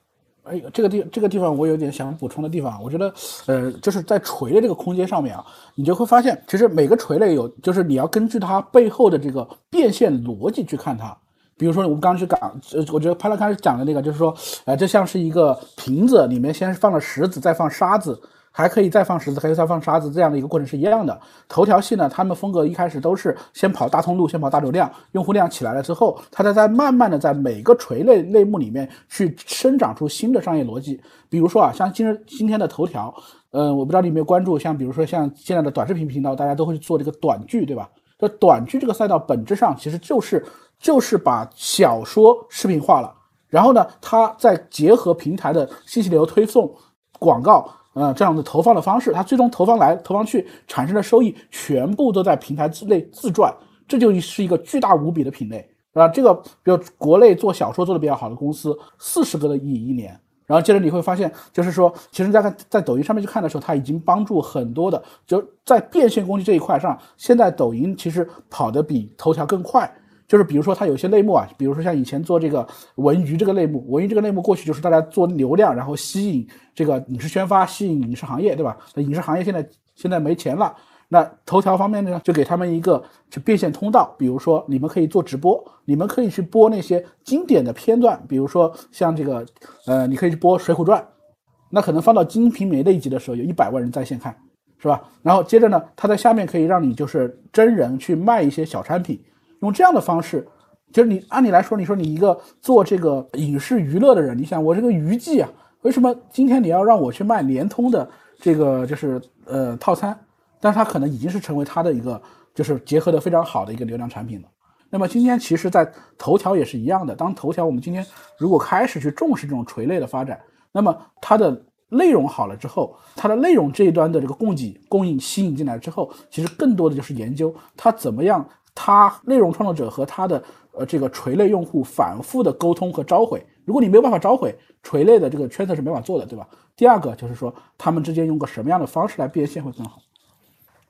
哎，这个地这个地方我有点想补充的地方，我觉得，呃，就是在垂的这个空间上面啊，你就会发现，其实每个垂类有，就是你要根据它背后的这个变现逻辑去看它。比如说我们刚刚去讲，呃，我觉得潘乐开始讲的那个，就是说，呃，这像是一个瓶子，里面先放了石子，再放沙子。还可以再放石子，可以再放沙子，这样的一个过程是一样的。头条系呢，他们风格一开始都是先跑大通路，先跑大流量，用户量起来了之后，它再在慢慢的在每个垂类类目里面去生长出新的商业逻辑。比如说啊，像今日今天的头条，嗯，我不知道你有没有关注，像比如说像现在的短视频频道，大家都会去做这个短剧，对吧？这短剧这个赛道本质上其实就是就是把小说视频化了，然后呢，它再结合平台的信息流推送广告。呃，这样的投放的方式，它最终投放来投放去产生的收益，全部都在平台之内自赚，这就是一个巨大无比的品类，啊，这个比如国内做小说做的比较好的公司，四十个的亿一年，然后接着你会发现，就是说，其实大家在抖音上面去看的时候，它已经帮助很多的，就在变现工具这一块上，现在抖音其实跑得比头条更快。就是比如说，它有些类目啊，比如说像以前做这个文娱这个类目，文娱这个类目过去就是大家做流量，然后吸引这个影视宣发，吸引影视行业，对吧？那影视行业现在现在没钱了，那头条方面呢，就给他们一个就变现通道，比如说你们可以做直播，你们可以去播那些经典的片段，比如说像这个，呃，你可以去播《水浒传》，那可能放到《金瓶梅》那一集的时候，有一百万人在线看，是吧？然后接着呢，它在下面可以让你就是真人去卖一些小产品。用这样的方式，就是你按理来说，你说你一个做这个影视娱乐的人，你想我这个娱记啊，为什么今天你要让我去卖联通的这个就是呃套餐？但是它可能已经是成为它的一个就是结合的非常好的一个流量产品了。那么今天其实，在头条也是一样的。当头条我们今天如果开始去重视这种垂类的发展，那么它的内容好了之后，它的内容这一端的这个供给供应吸引进来之后，其实更多的就是研究它怎么样，它内容创作者和他的呃这个垂类用户反复的沟通和召回。如果你没有办法召回垂类的这个圈子是没法做的，对吧？第二个就是说，他们之间用个什么样的方式来变现会更好。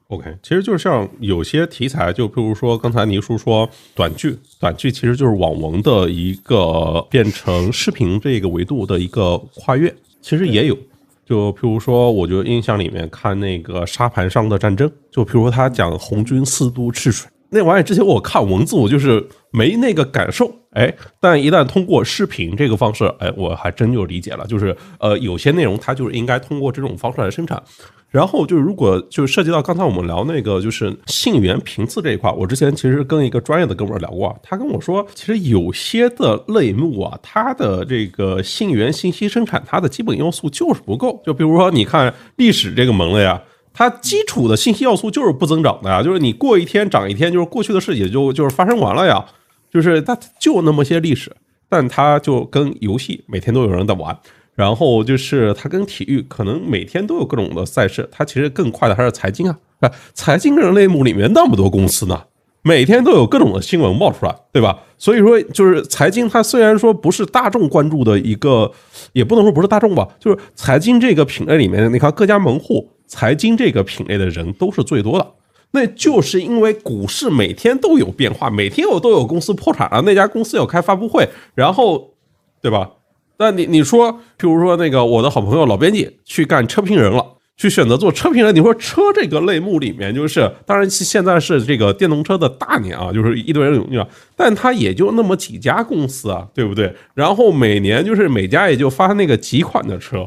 OK，其实就是像有些题材，就比如说刚才倪叔说短剧，短剧其实就是网文的一个变成视频这个维度的一个跨越，其实也有。就譬如说，我就印象里面看那个沙盘上的战争，就譬如说他讲红军四渡赤水那玩意，之前我看文字我就是没那个感受，哎，但一旦通过视频这个方式，哎，我还真就理解了，就是呃，有些内容它就是应该通过这种方式来生产。然后就是，如果就是涉及到刚才我们聊那个，就是信源频次这一块，我之前其实跟一个专业的哥们聊过，他跟我说，其实有些的类目啊，它的这个信源信息生产，它的基本要素就是不够。就比如说，你看历史这个门类啊，它基础的信息要素就是不增长的呀，就是你过一天涨一天，就是过去的事也就就是发生完了呀，就是它就那么些历史，但它就跟游戏每天都有人在玩。然后就是它跟体育可能每天都有各种的赛事，它其实更快的还是财经啊，啊，财经这个类目里面那么多公司呢，每天都有各种的新闻冒出来，对吧？所以说就是财经，它虽然说不是大众关注的一个，也不能说不是大众吧，就是财经这个品类里面，你看各家门户财经这个品类的人都是最多的，那就是因为股市每天都有变化，每天我都有公司破产了，那家公司要开发布会，然后，对吧？那你你说，譬如说那个我的好朋友老编辑去干车评人了，去选择做车评人。你说车这个类目里面，就是当然现在是这个电动车的大年啊，就是一堆人涌进来但他也就那么几家公司啊，对不对？然后每年就是每家也就发那个几款的车，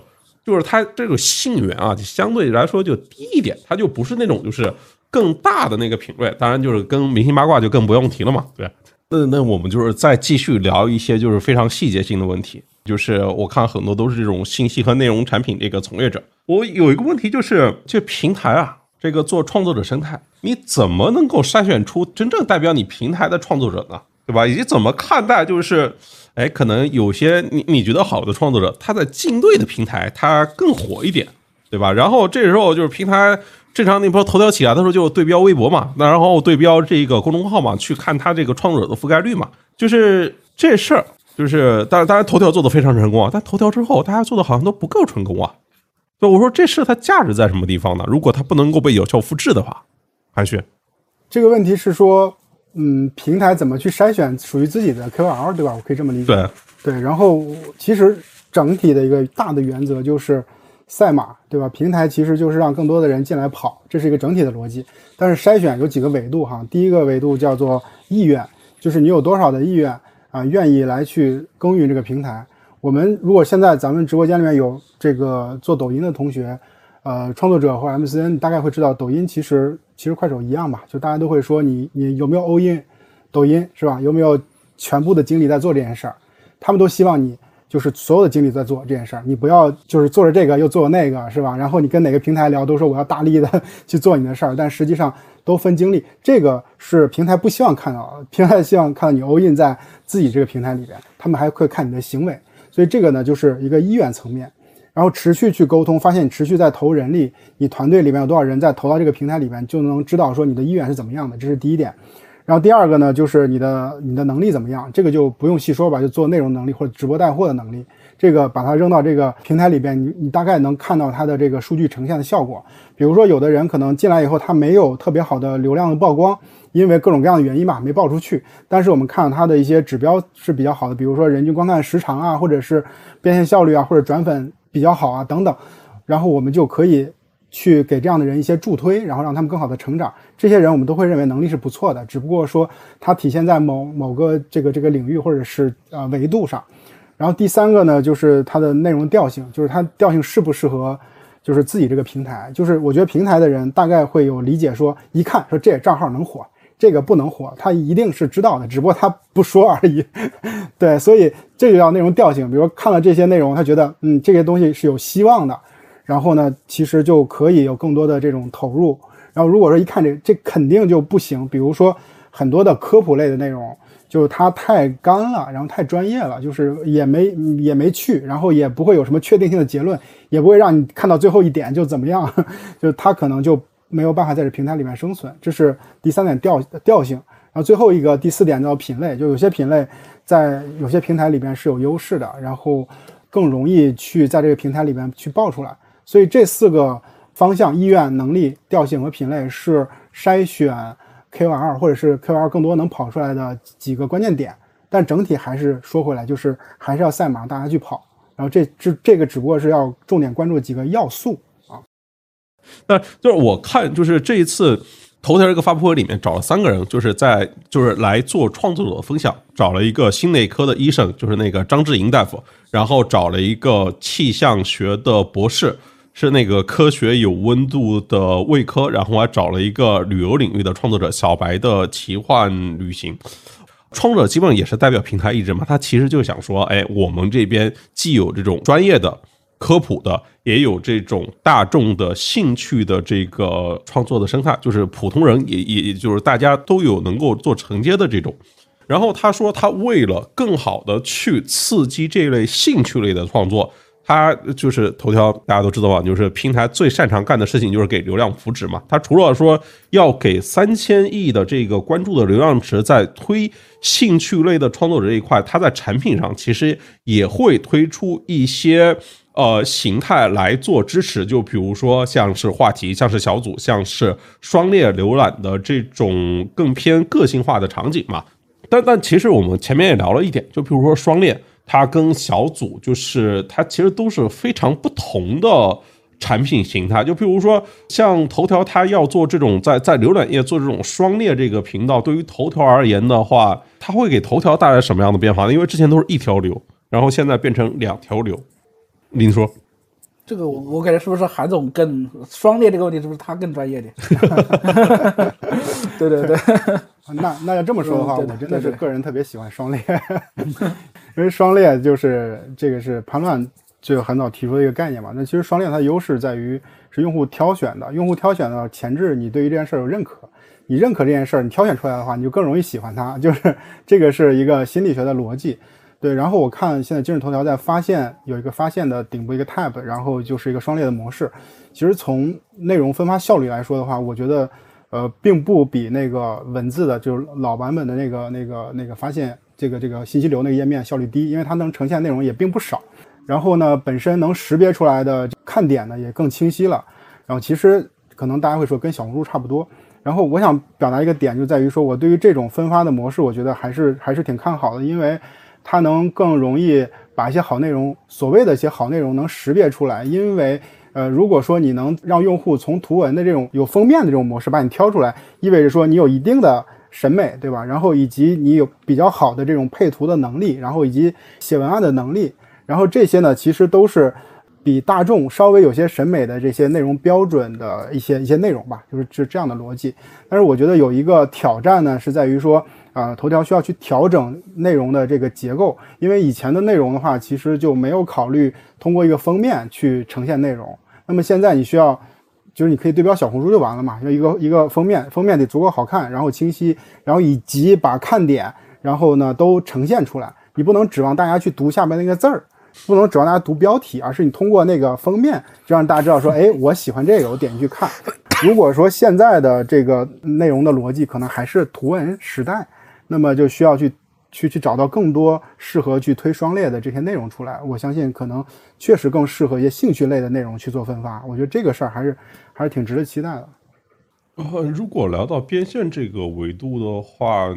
就是它这个信源啊，就相对来说就低一点，它就不是那种就是更大的那个品类。当然就是跟明星八卦就更不用提了嘛，对。那那我们就是再继续聊一些就是非常细节性的问题。就是我看很多都是这种信息和内容产品这个从业者，我有一个问题就是，这平台啊，这个做创作者生态，你怎么能够筛选出真正代表你平台的创作者呢？对吧？以及怎么看待就是，哎，可能有些你你觉得好的创作者，他在竞对的平台他更火一点，对吧？然后这时候就是平台正常，你不头条起来的时候就对标微博嘛，那然后对标这个公众号嘛，去看他这个创作者的覆盖率嘛，就是这事儿。就是，当然，当然，头条做的非常成功啊，但头条之后，大家做的好像都不够成功啊。所以我说，这事它价值在什么地方呢？如果它不能够被有效复制的话，韩旭，这个问题是说，嗯，平台怎么去筛选属于自己的 KOL，对吧？我可以这么理解。对对。然后，其实整体的一个大的原则就是赛马，对吧？平台其实就是让更多的人进来跑，这是一个整体的逻辑。但是筛选有几个维度哈，第一个维度叫做意愿，就是你有多少的意愿。啊，愿意来去耕耘这个平台。我们如果现在咱们直播间里面有这个做抖音的同学，呃，创作者或 MCN，大概会知道，抖音其实其实快手一样吧，就大家都会说你你有没有 all in 抖音是吧？有没有全部的精力在做这件事儿？他们都希望你就是所有的精力在做这件事儿，你不要就是做着这个又做那个是吧？然后你跟哪个平台聊都说我要大力的去做你的事儿，但实际上。都分精力，这个是平台不希望看到的。平台希望看到你 all in 在自己这个平台里边，他们还会看你的行为。所以这个呢，就是一个意愿层面，然后持续去沟通，发现你持续在投人力，你团队里面有多少人在投到这个平台里面，就能知道说你的意愿是怎么样的。这是第一点。然后第二个呢，就是你的你的能力怎么样，这个就不用细说吧，就做内容能力或者直播带货的能力。这个把它扔到这个平台里边，你你大概能看到它的这个数据呈现的效果。比如说，有的人可能进来以后，他没有特别好的流量的曝光，因为各种各样的原因吧，没爆出去。但是我们看到它的一些指标是比较好的，比如说人均观看时长啊，或者是变现效率啊，或者转粉比较好啊等等。然后我们就可以去给这样的人一些助推，然后让他们更好的成长。这些人我们都会认为能力是不错的，只不过说它体现在某某个这个这个领域或者是呃维度上。然后第三个呢，就是它的内容调性，就是它调性适不适合，就是自己这个平台。就是我觉得平台的人大概会有理解，说一看说这账号能火，这个不能火，他一定是知道的，只不过他不说而已。对，所以这就叫内容调性。比如看了这些内容，他觉得嗯这些东西是有希望的，然后呢，其实就可以有更多的这种投入。然后如果说一看这这肯定就不行，比如说很多的科普类的内容，就是它太干了，然后太专业了，就是也没也没趣，然后也不会有什么确定性的结论，也不会让你看到最后一点就怎么样，就它可能就没有办法在这平台里面生存。这是第三点调调性。然后最后一个第四点叫品类，就有些品类在有些平台里边是有优势的，然后更容易去在这个平台里边去爆出来。所以这四个方向：意愿、能力、调性和品类是筛选 KOL 或者是 KOL 更多能跑出来的几个关键点。但整体还是说回来，就是还是要赛马，大家去跑。然后这这这个只不过是要重点关注几个要素。那就是我看，就是这一次。头条这个发布会里面找了三个人，就是在就是来做创作者的分享，找了一个心内科的医生，就是那个张志莹大夫，然后找了一个气象学的博士，是那个科学有温度的卫科，然后还找了一个旅游领域的创作者小白的奇幻旅行创作者，基本上也是代表平台意志嘛，他其实就想说，哎，我们这边既有这种专业的。科普的也有这种大众的兴趣的这个创作的生态，就是普通人也也就是大家都有能够做承接的这种。然后他说，他为了更好的去刺激这类兴趣类的创作，他就是头条大家都知道吧，就是平台最擅长干的事情就是给流量扶持嘛。他除了说要给三千亿的这个关注的流量池在推兴趣类的创作者这一块，他在产品上其实也会推出一些。呃，形态来做支持，就比如说像是话题，像是小组，像是双列浏览的这种更偏个性化的场景嘛。但但其实我们前面也聊了一点，就比如说双列，它跟小组就是它其实都是非常不同的产品形态。就比如说像头条，它要做这种在在浏览页做这种双列这个频道，对于头条而言的话，它会给头条带来什么样的变化呢？因为之前都是一条流，然后现在变成两条流。您说，这个我我感觉是不是韩总更双列这个问题是不是他更专业点？对对对，那那要这么说的话，我真的是个人特别喜欢双列，因为双列就是这个是盘乱就很早提出的一个概念嘛。那其实双列它的优势在于是用户挑选的，用户挑选的前置，你对于这件事儿有认可，你认可这件事儿，你挑选出来的话，你就更容易喜欢它，就是这个是一个心理学的逻辑。对，然后我看现在今日头条在发现有一个发现的顶部一个 tab，然后就是一个双列的模式。其实从内容分发效率来说的话，我觉得呃并不比那个文字的，就是老版本的那个那个那个发现这个这个信息流那个页面效率低，因为它能呈现内容也并不少。然后呢，本身能识别出来的看点呢也更清晰了。然后其实可能大家会说跟小红书差不多。然后我想表达一个点就在于说，我对于这种分发的模式，我觉得还是还是挺看好的，因为。它能更容易把一些好内容，所谓的一些好内容能识别出来，因为，呃，如果说你能让用户从图文的这种有封面的这种模式把你挑出来，意味着说你有一定的审美，对吧？然后以及你有比较好的这种配图的能力，然后以及写文案的能力，然后这些呢，其实都是比大众稍微有些审美的这些内容标准的一些一些内容吧，就是是这样的逻辑。但是我觉得有一个挑战呢，是在于说。啊，头条需要去调整内容的这个结构，因为以前的内容的话，其实就没有考虑通过一个封面去呈现内容。那么现在你需要，就是你可以对标小红书就完了嘛，就一个一个封面，封面得足够好看，然后清晰，然后以及把看点，然后呢都呈现出来。你不能指望大家去读下面那个字儿，不能指望大家读标题，而是你通过那个封面，就让大家知道说，哎，我喜欢这个，我点进去看。如果说现在的这个内容的逻辑可能还是图文时代。那么就需要去去去找到更多适合去推双列的这些内容出来。我相信可能确实更适合一些兴趣类的内容去做分发。我觉得这个事儿还是还是挺值得期待的。呃，如果聊到变现这个维度的话，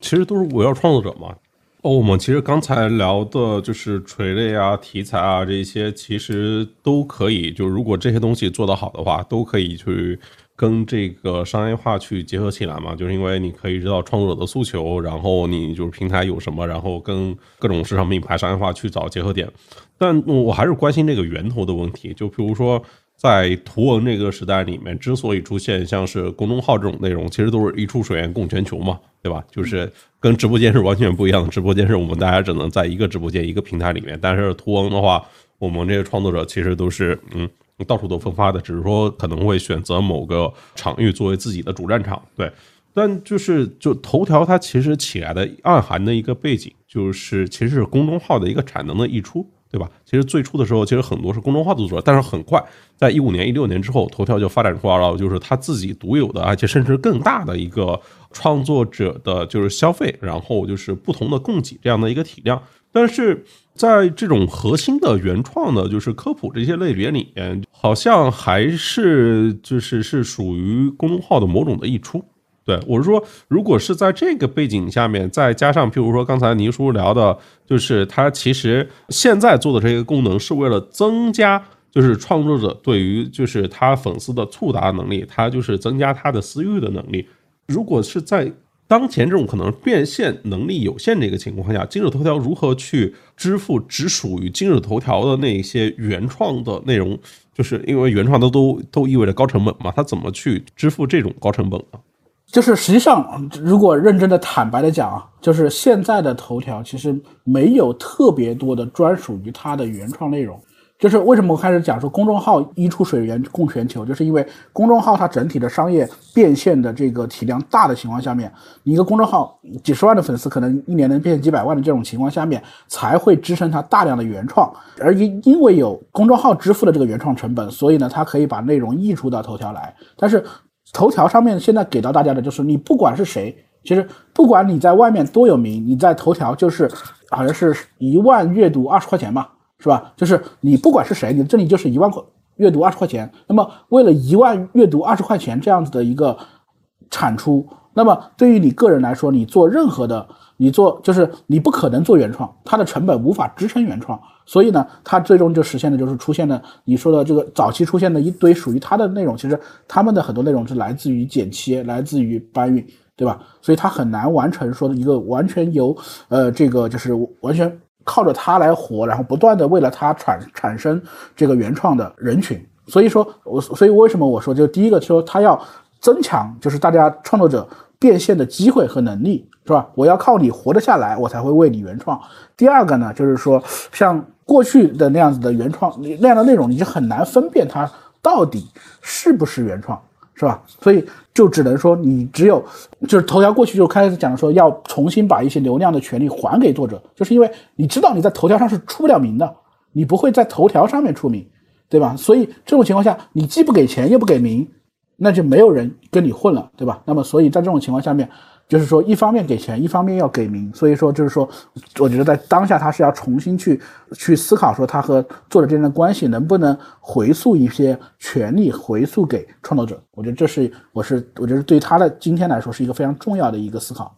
其实都是围绕创作者嘛。哦，我们其实刚才聊的就是垂类啊、题材啊这些，其实都可以。就如果这些东西做得好的话，都可以去。跟这个商业化去结合起来嘛，就是因为你可以知道创作者的诉求，然后你就是平台有什么，然后跟各种市场品牌商业化去找结合点。但我还是关心这个源头的问题，就比如说在图文这个时代里面，之所以出现像是公众号这种内容，其实都是一出水源供全球嘛，对吧？就是跟直播间是完全不一样的，直播间是我们大家只能在一个直播间一个平台里面，但是图文的话，我们这些创作者其实都是嗯。到处都分发的，只是说可能会选择某个场域作为自己的主战场。对，但就是就头条它其实起来的暗含的一个背景，就是其实是公众号的一个产能的溢出。对吧？其实最初的时候，其实很多是公众号做出来，但是很快，在一五年、一六年之后，头条就发展出来了，就是它自己独有的，而且甚至更大的一个创作者的，就是消费，然后就是不同的供给这样的一个体量。但是在这种核心的原创的，就是科普这些类别里面，好像还是就是是属于公众号的某种的溢出。对，我是说，如果是在这个背景下面，再加上譬如说刚才倪叔聊的，就是他其实现在做的这个功能是为了增加，就是创作者对于就是他粉丝的触达能力，他就是增加他的私域的能力。如果是在当前这种可能变现能力有限的一个情况下，今日头条如何去支付只属于今日头条的那些原创的内容？就是因为原创的都都意味着高成本嘛，他怎么去支付这种高成本呢？就是实际上，如果认真的、坦白的讲啊，就是现在的头条其实没有特别多的专属于它的原创内容。就是为什么我开始讲说公众号一出水源供全球，就是因为公众号它整体的商业变现的这个体量大的情况下面，你一个公众号几十万的粉丝，可能一年能变现几百万的这种情况下面，才会支撑它大量的原创。而因因为有公众号支付的这个原创成本，所以呢，它可以把内容溢出到头条来。但是头条上面现在给到大家的就是，你不管是谁，其实不管你在外面多有名，你在头条就是好像是一万阅读二十块钱吧，是吧？就是你不管是谁，你这里就是一万块阅读二十块钱。那么为了一万阅读二十块钱这样子的一个产出，那么对于你个人来说，你做任何的。你做就是你不可能做原创，它的成本无法支撑原创，所以呢，它最终就实现的就是出现了你说的这个早期出现的一堆属于它的内容，其实他们的很多内容是来自于剪切，来自于搬运，对吧？所以它很难完成说的一个完全由呃这个就是完全靠着它来活，然后不断的为了它产产生这个原创的人群。所以说我所以为什么我说就第一个说它要增强就是大家创作者变现的机会和能力。是吧？我要靠你活得下来，我才会为你原创。第二个呢，就是说，像过去的那样子的原创那样的内容，你就很难分辨它到底是不是原创，是吧？所以就只能说，你只有就是头条过去就开始讲说要重新把一些流量的权利还给作者，就是因为你知道你在头条上是出不了名的，你不会在头条上面出名，对吧？所以这种情况下，你既不给钱又不给名，那就没有人跟你混了，对吧？那么所以在这种情况下面。就是说，一方面给钱，一方面要给名，所以说就是说，我觉得在当下他是要重新去去思考，说他和作者之间的关系能不能回溯一些权利，回溯给创作者。我觉得这是我是我觉得对他的今天来说是一个非常重要的一个思考。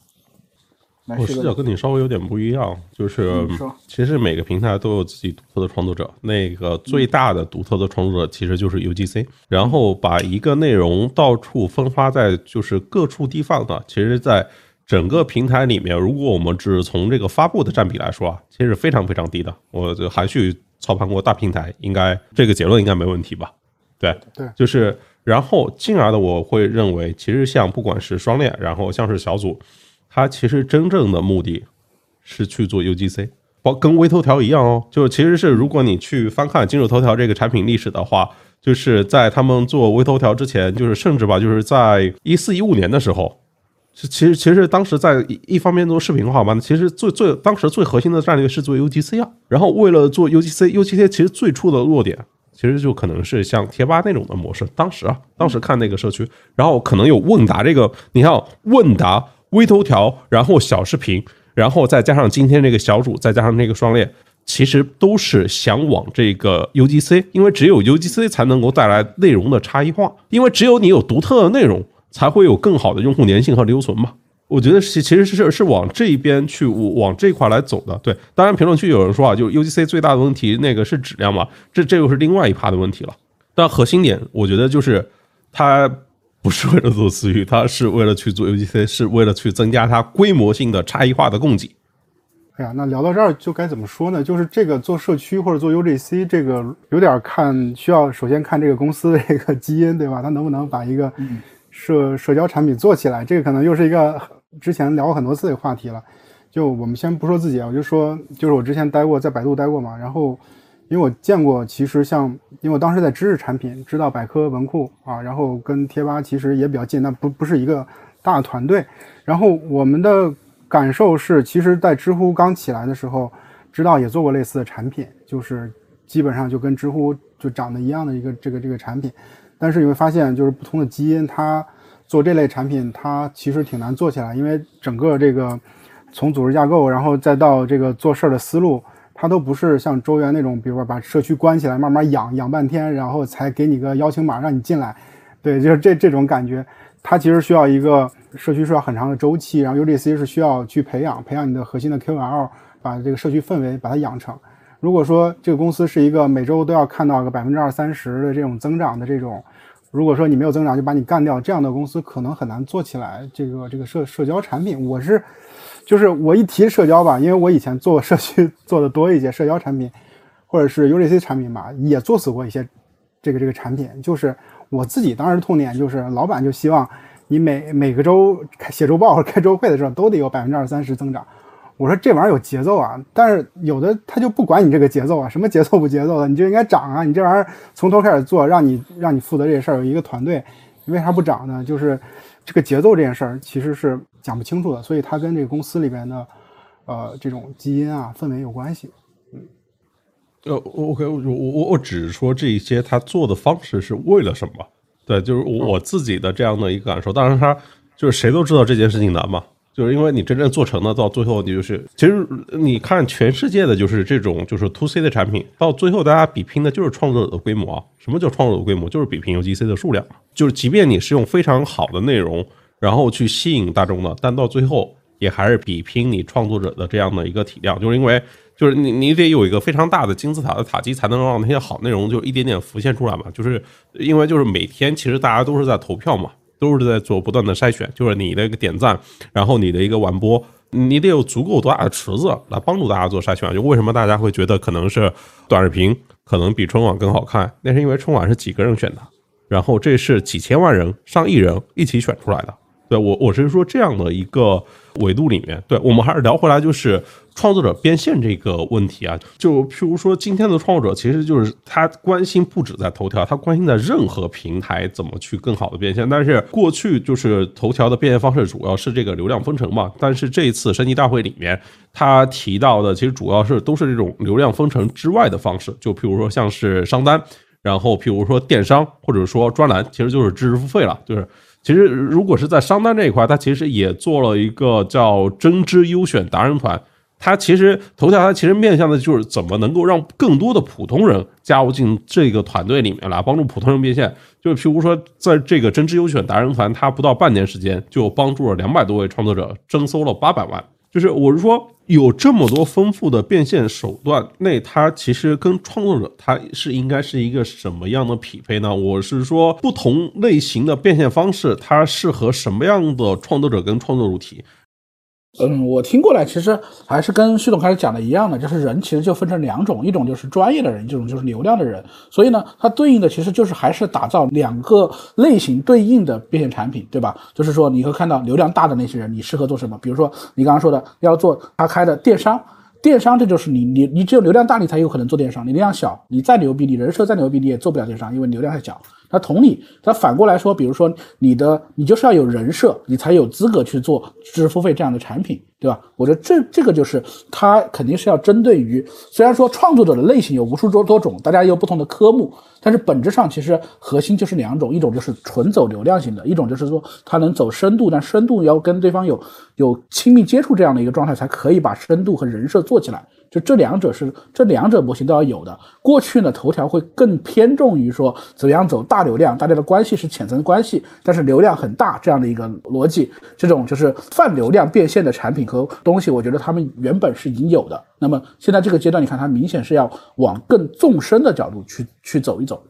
我视角跟你稍微有点不一样，就是其实每个平台都有自己独特的创作者，那个最大的独特的创作者其实就是 UGC，然后把一个内容到处分发在就是各处地方的，其实在整个平台里面，如果我们只从这个发布的占比来说啊，其实非常非常低的。我就还去操盘过大平台，应该这个结论应该没问题吧？对对，就是然后进而的我会认为，其实像不管是双链，然后像是小组。它其实真正的目的是去做 UGC，包跟微头条一样哦。就是其实是如果你去翻看今日头条这个产品历史的话，就是在他们做微头条之前，就是甚至吧，就是在一四一五年的时候，其实其实当时在一方面做视频化嘛，其实最最当时最核心的战略是做 UGC 啊。然后为了做 UGC，UGC 其实最初的弱点其实就可能是像贴吧那种的模式。当时啊，当时看那个社区，然后可能有问答这个，你看问答。微头条，然后小视频，然后再加上今天这个小组，再加上那个双链，其实都是想往这个 UGC，因为只有 UGC 才能够带来内容的差异化，因为只有你有独特的内容，才会有更好的用户粘性和留存嘛。我觉得是，其实是是往这一边去，往这块来走的。对，当然评论区有人说啊，就 UGC 最大的问题那个是质量嘛，这这又是另外一趴的问题了。但核心点，我觉得就是它。不是为了做私域，它是为了去做 UGC，是为了去增加它规模性的差异化的供给。哎呀，那聊到这儿就该怎么说呢？就是这个做社区或者做 UGC，这个有点看需要首先看这个公司的这个基因，对吧？它能不能把一个社社交产品做起来？这个可能又是一个之前聊过很多次的话题了。就我们先不说自己啊，我就说，就是我之前待过在百度待过嘛，然后因为我见过，其实像，因为我当时在知识产品，知道百科文库啊，然后跟贴吧其实也比较近，但不不是一个大团队。然后我们的感受是，其实，在知乎刚起来的时候，知道也做过类似的产品，就是基本上就跟知乎就长得一样的一个这个这个产品。但是你会发现，就是不同的基因，它做这类产品，它其实挺难做起来，因为整个这个从组织架构，然后再到这个做事儿的思路，它都不是像周源那种，比如说把社区关起来，慢慢养养半天，然后才给你个邀请码让你进来。对，就是这这种感觉，它其实需要一个社区需要很长的周期，然后 UGC 是需要去培养培养你的核心的 QL，把这个社区氛围把它养成。如果说这个公司是一个每周都要看到个百分之二三十的这种增长的这种，如果说你没有增长就把你干掉，这样的公司可能很难做起来这个这个社社交产品。我是，就是我一提社交吧，因为我以前做社区 做的多一些社交产品，或者是 UGC 产品吧，也做死过一些这个这个产品。就是我自己当时痛点就是老板就希望你每每个周开写周报或者开周会的时候都得有百分之二三十增长。我说这玩意儿有节奏啊，但是有的他就不管你这个节奏啊，什么节奏不节奏的，你就应该涨啊！你这玩意儿从头开始做，让你让你负责这事儿，有一个团队，你为啥不涨呢？就是这个节奏这件事儿其实是讲不清楚的，所以它跟这个公司里边的呃这种基因啊氛围有关系。嗯呃，OK，我我我只是说这一些他做的方式是为了什么？对，就是我自己的这样的一个感受。当然，他就是谁都知道这件事情难嘛。就是因为你真正做成了，到最后你就是，其实你看全世界的，就是这种就是 to C 的产品，到最后大家比拼的就是创作者的规模啊。什么叫创作者规模？就是比拼 UGC 的数量。就是即便你是用非常好的内容，然后去吸引大众的，但到最后也还是比拼你创作者的这样的一个体量。就是因为就是你你得有一个非常大的金字塔的塔基，才能让那些好内容就一点点浮现出来嘛。就是因为就是每天其实大家都是在投票嘛。都是在做不断的筛选，就是你的一个点赞，然后你的一个完播，你得有足够多大的池子来帮助大家做筛选。就为什么大家会觉得可能是短视频可能比春晚更好看？那是因为春晚是几个人选的，然后这是几千万人、上亿人一起选出来的。对我，我是说这样的一个维度里面，对我们还是聊回来，就是创作者变现这个问题啊。就譬如说，今天的创作者其实就是他关心不止在头条，他关心在任何平台怎么去更好的变现。但是过去就是头条的变现方式主要是这个流量分成嘛，但是这一次升级大会里面，他提到的其实主要是都是这种流量分成之外的方式，就譬如说像是商单，然后譬如说电商或者说专栏，其实就是知识付费了，就是。其实，如果是在商单这一块，它其实也做了一个叫“针织优选达人团”。它其实头条，它其实面向的就是怎么能够让更多的普通人加入进这个团队里面来，帮助普通人变现。就譬如说，在这个“针织优选达人团”，它不到半年时间就帮助了两百多位创作者征收了八百万。就是我是说，有这么多丰富的变现手段，那它其实跟创作者，他是应该是一个什么样的匹配呢？我是说，不同类型的变现方式，它适合什么样的创作者跟创作主题？嗯，我听过来，其实还是跟徐总开始讲的一样的，就是人其实就分成两种，一种就是专业的人，一种就是流量的人。所以呢，它对应的其实就是还是打造两个类型对应的变现产品，对吧？就是说你会看到流量大的那些人，你适合做什么？比如说你刚刚说的要做他开的电商，电商这就是你你你只有流量大，你才有可能做电商。你流量小，你再牛逼，你人设再牛逼，你也做不了电商，因为流量太小。那同理，那反过来说，比如说你的，你就是要有人设，你才有资格去做知识付费这样的产品，对吧？我觉得这这个就是它肯定是要针对于，虽然说创作者的类型有无数多多种，大家有不同的科目，但是本质上其实核心就是两种，一种就是纯走流量型的，一种就是说它能走深度，但深度要跟对方有有亲密接触这样的一个状态，才可以把深度和人设做起来。就这两者是这两者模型都要有的。过去呢，头条会更偏重于说怎么样走大流量，大家的关系是浅层关系，但是流量很大这样的一个逻辑。这种就是泛流量变现的产品和东西，我觉得他们原本是已经有的。那么现在这个阶段，你看它明显是要往更纵深的角度去去走一走。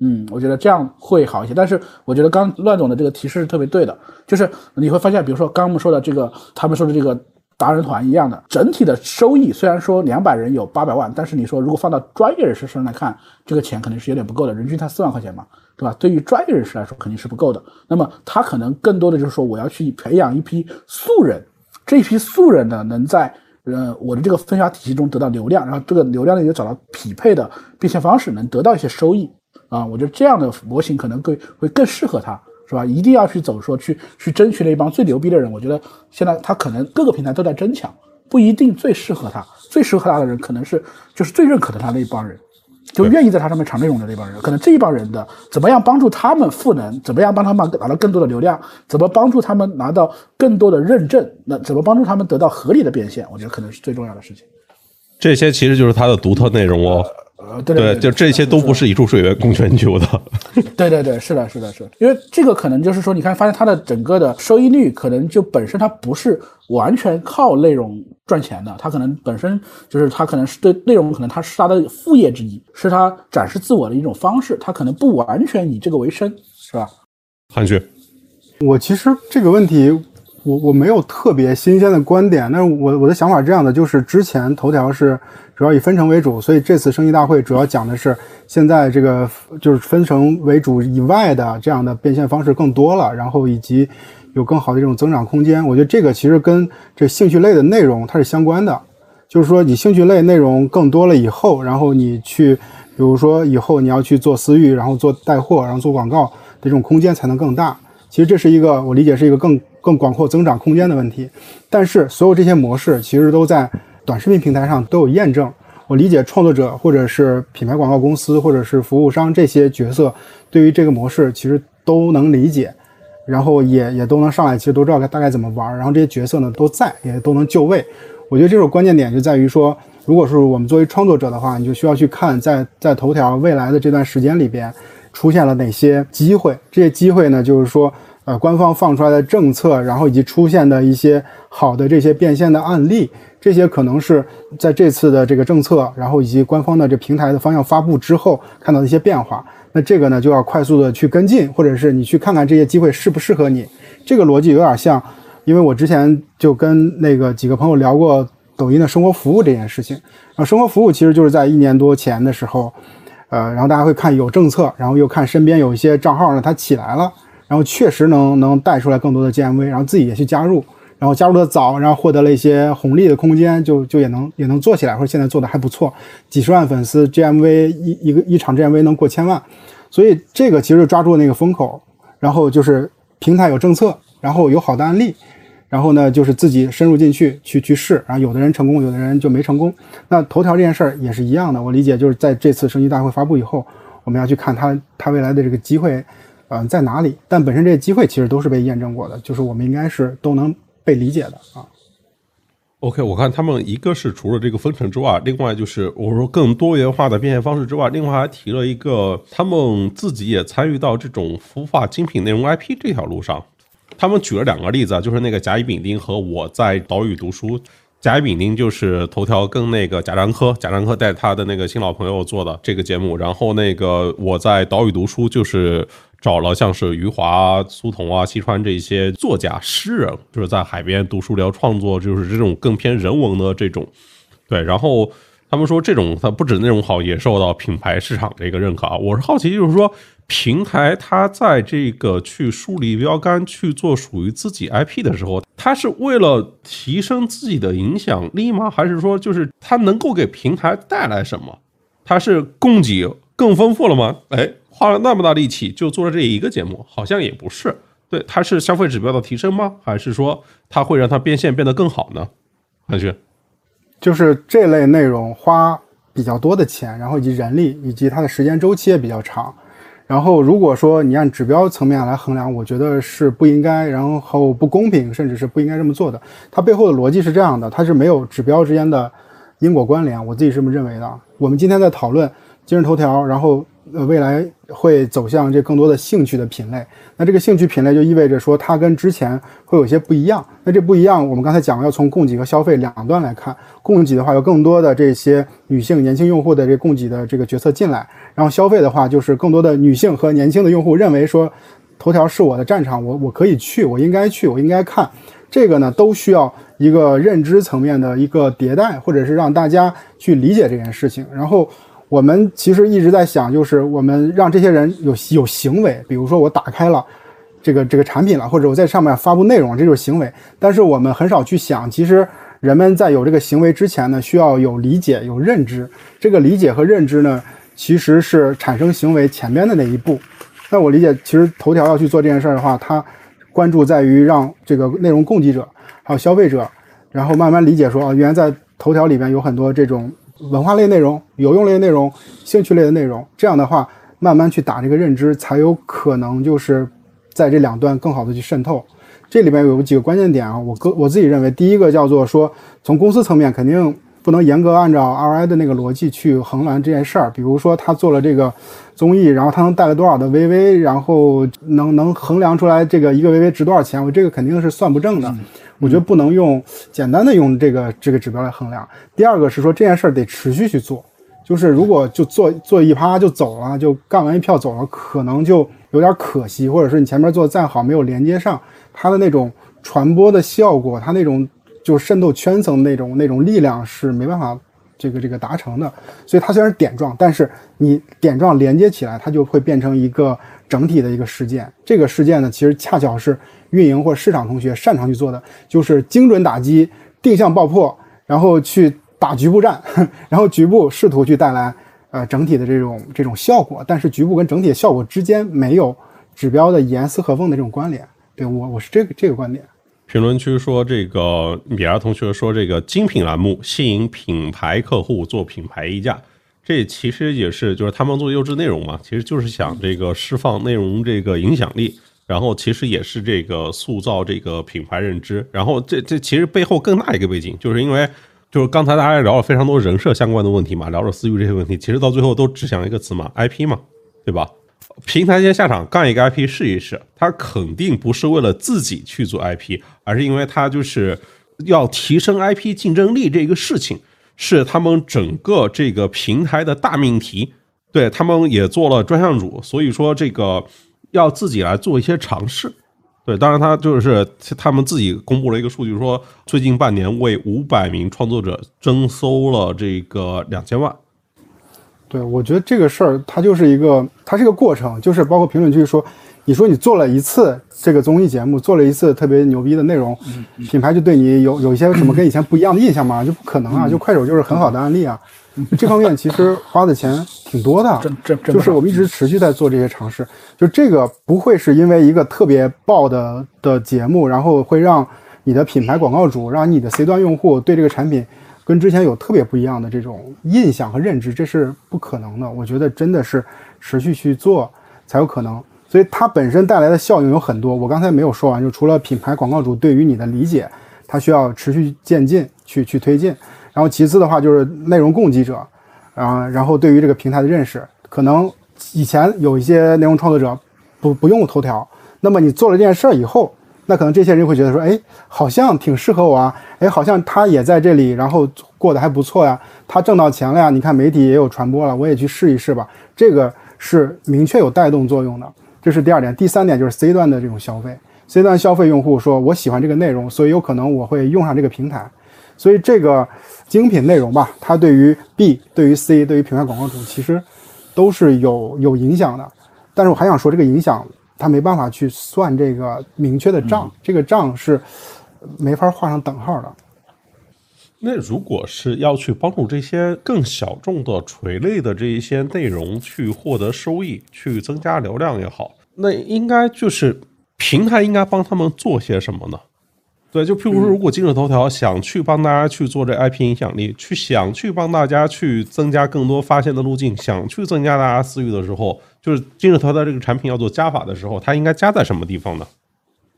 嗯，我觉得这样会好一些。但是我觉得刚乱总的这个提示是特别对的，就是你会发现，比如说刚刚我们说的这个，他们说的这个。达人团一样的整体的收益，虽然说两百人有八百万，但是你说如果放到专业人士身上来看，这个钱肯定是有点不够的，人均才四万块钱嘛，对吧？对于专业人士来说肯定是不够的。那么他可能更多的就是说，我要去培养一批素人，这批素人呢，能在呃，我的这个分发体系中得到流量，然后这个流量呢也找到匹配的变现方式，能得到一些收益啊。我觉得这样的模型可能更会更适合他，是吧？一定要去走说去去争取那一帮最牛逼的人。我觉得现在他可能各个平台都在争抢，不一定最适合他，最适合他的人可能是就是最认可的他那一帮人。就愿意在它上面产内容的那帮人，可能这一帮人的怎么样帮助他们赋能，怎么样帮他们拿到更多的流量，怎么帮助他们拿到更多的认证，那怎么帮助他们得到合理的变现，我觉得可能是最重要的事情。这些其实就是它的独特内容哦。呃，对对，就这些都不是一处水源供全球的。对对对，是的，是的，是的，因为这个可能就是说，你看，发现它的整个的收益率可能就本身它不是完全靠内容赚钱的，它可能本身就是它可能是对内容可能它是它的副业之一，是它展示自我的一种方式，它可能不完全以这个为生，是吧？韩旭，我其实这个问题。我我没有特别新鲜的观点，但是我我的想法是这样的，就是之前头条是主要以分成为主，所以这次生意大会主要讲的是现在这个就是分成为主以外的这样的变现方式更多了，然后以及有更好的这种增长空间。我觉得这个其实跟这兴趣类的内容它是相关的，就是说你兴趣类内容更多了以后，然后你去比如说以后你要去做私域，然后做带货，然后做广告的这种空间才能更大。其实这是一个我理解是一个更。更广阔增长空间的问题，但是所有这些模式其实都在短视频平台上都有验证。我理解创作者或者是品牌广告公司或者是服务商这些角色对于这个模式其实都能理解，然后也也都能上来，其实都知道该大概怎么玩。然后这些角色呢都在，也都能就位。我觉得这种关键点就在于说，如果是我们作为创作者的话，你就需要去看在在头条未来的这段时间里边出现了哪些机会。这些机会呢，就是说。呃，官方放出来的政策，然后以及出现的一些好的这些变现的案例，这些可能是在这次的这个政策，然后以及官方的这平台的方向发布之后看到的一些变化。那这个呢，就要快速的去跟进，或者是你去看看这些机会适不适合你。这个逻辑有点像，因为我之前就跟那个几个朋友聊过抖音的生活服务这件事情。啊生活服务其实就是在一年多前的时候，呃，然后大家会看有政策，然后又看身边有一些账号呢，它起来了。然后确实能能带出来更多的 GMV，然后自己也去加入，然后加入的早，然后获得了一些红利的空间，就就也能也能做起来，或者现在做的还不错，几十万粉丝 GMV 一一个一场 GMV 能过千万，所以这个其实抓住那个风口，然后就是平台有政策，然后有好的案例，然后呢就是自己深入进去去去试，然后有的人成功，有的人就没成功。那头条这件事儿也是一样的，我理解就是在这次升级大会发布以后，我们要去看它它未来的这个机会。嗯，在哪里？但本身这些机会其实都是被验证过的，就是我们应该是都能被理解的啊。OK，我看他们一个是除了这个分成之外，另外就是我说更多元化的变现方式之外，另外还提了一个，他们自己也参与到这种孵化精品内容 IP 这条路上。他们举了两个例子，就是那个甲乙丙丁和我在岛屿读书。甲乙丙丁就是头条跟那个贾樟柯，贾樟柯带他的那个新老朋友做的这个节目，然后那个我在岛屿读书就是。找了像是余华、苏童啊、西川这些作家、诗人，就是在海边读书聊创作，就是这种更偏人文的这种。对，然后他们说这种它不止内容好，也受到品牌市场的一个认可啊。我是好奇，就是说平台它在这个去树立标杆、去做属于自己 IP 的时候，它是为了提升自己的影响力吗？还是说就是它能够给平台带来什么？它是供给更丰富了吗？哎。花了那么大力气就做了这一个节目，好像也不是。对，它是消费指标的提升吗？还是说它会让它变现变得更好呢？韩旭，就是这类内容花比较多的钱，然后以及人力，以及它的时间周期也比较长。然后如果说你按指标层面来衡量，我觉得是不应该，然后不公平，甚至是不应该这么做的。它背后的逻辑是这样的，它是没有指标之间的因果关联，我自己是这么认为的。我们今天在讨论今日头条，然后。呃，未来会走向这更多的兴趣的品类，那这个兴趣品类就意味着说它跟之前会有些不一样。那这不一样，我们刚才讲了，要从供给和消费两端来看。供给的话，有更多的这些女性年轻用户的这供给的这个角色进来，然后消费的话，就是更多的女性和年轻的用户认为说，头条是我的战场，我我可以去，我应该去，我应该看。这个呢，都需要一个认知层面的一个迭代，或者是让大家去理解这件事情，然后。我们其实一直在想，就是我们让这些人有有行为，比如说我打开了这个这个产品了，或者我在上面发布内容，这就是行为。但是我们很少去想，其实人们在有这个行为之前呢，需要有理解、有认知。这个理解和认知呢，其实是产生行为前面的那一步。那我理解，其实头条要去做这件事儿的话，它关注在于让这个内容供给者还有消费者，然后慢慢理解说，哦，原来在头条里边有很多这种文化类内容、有用类内容、兴趣类的内容。这样的话，慢慢去打这个认知，才有可能就是在这两端更好的去渗透。这里边有几个关键点啊，我个我自己认为，第一个叫做说，从公司层面肯定不能严格按照 ROI 的那个逻辑去衡量这件事儿。比如说他做了这个综艺，然后他能带来多少的 VV，然后能能衡量出来这个一个 VV 值多少钱，我这个肯定是算不正的。我觉得不能用简单的用这个这个指标来衡量。第二个是说这件事儿得持续去做，就是如果就做做一趴就走了，就干完一票走了，可能就有点可惜，或者是你前面做的再好没有连接上。它的那种传播的效果，它那种就是渗透圈层那种那种力量是没办法这个这个达成的。所以它虽然是点状，但是你点状连接起来，它就会变成一个整体的一个事件。这个事件呢，其实恰巧是运营或市场同学擅长去做的，就是精准打击、定向爆破，然后去打局部战，然后局部试图去带来呃整体的这种这种效果，但是局部跟整体的效果之间没有指标的严丝合缝的这种关联。对我，我是这个这个观点。评论区说，这个米儿同学说，这个精品栏目吸引品牌客户做品牌溢价，这其实也是就是他们做优质内容嘛，其实就是想这个释放内容这个影响力，然后其实也是这个塑造这个品牌认知，然后这这其实背后更大一个背景，就是因为就是刚才大家聊了非常多人设相关的问题嘛，聊了私域这些问题，其实到最后都指向一个词嘛，IP 嘛，对吧？平台先下场干一个 IP 试一试，他肯定不是为了自己去做 IP，而是因为他就是要提升 IP 竞争力这个事情是他们整个这个平台的大命题。对他们也做了专项组，所以说这个要自己来做一些尝试。对，当然他就是他们自己公布了一个数据，说最近半年为五百名创作者征收了这个两千万。对，我觉得这个事儿它就是一个，它是一个过程，就是包括评论区说，你说你做了一次这个综艺节目，做了一次特别牛逼的内容，品牌就对你有有一些什么跟以前不一样的印象吗？就不可能啊！就快手就是很好的案例啊，这方面其实花的钱挺多的，这这就是我们一直持续在做这些尝试，就这个不会是因为一个特别爆的的节目，然后会让你的品牌广告主，让你的 C 端用户对这个产品。跟之前有特别不一样的这种印象和认知，这是不可能的。我觉得真的是持续去做才有可能。所以它本身带来的效应有很多，我刚才没有说完。就除了品牌广告主对于你的理解，它需要持续渐进去去推进。然后其次的话就是内容供给者，啊，然后对于这个平台的认识，可能以前有一些内容创作者不不用头条，那么你做了这件事儿以后。那可能这些人会觉得说，哎，好像挺适合我啊，哎，好像他也在这里，然后过得还不错呀，他挣到钱了呀，你看媒体也有传播了，我也去试一试吧。这个是明确有带动作用的，这是第二点。第三点就是 C 端的这种消费，C 端消费用户说我喜欢这个内容，所以有可能我会用上这个平台。所以这个精品内容吧，它对于 B、对于 C、对于品牌广告主其实都是有有影响的。但是我还想说，这个影响。他没办法去算这个明确的账，这个账是没法画上等号的。那如果是要去帮助这些更小众的垂类的这一些内容去获得收益，去增加流量也好，那应该就是平台应该帮他们做些什么呢？对，就譬如说，如果今日头条想去帮大家去做这 IP 影响力，去想去帮大家去增加更多发现的路径，想去增加大家私域的时候。就是今日头条这个产品要做加法的时候，它应该加在什么地方呢？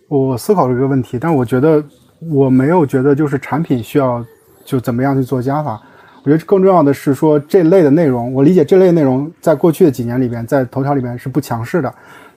我思考这个问题，但我觉得我没有觉得就是产品需要就怎么样去做加法。我觉得更重要的是说这类的内容，我理解这类内容在过去的几年里边，在头条里边是不强势的。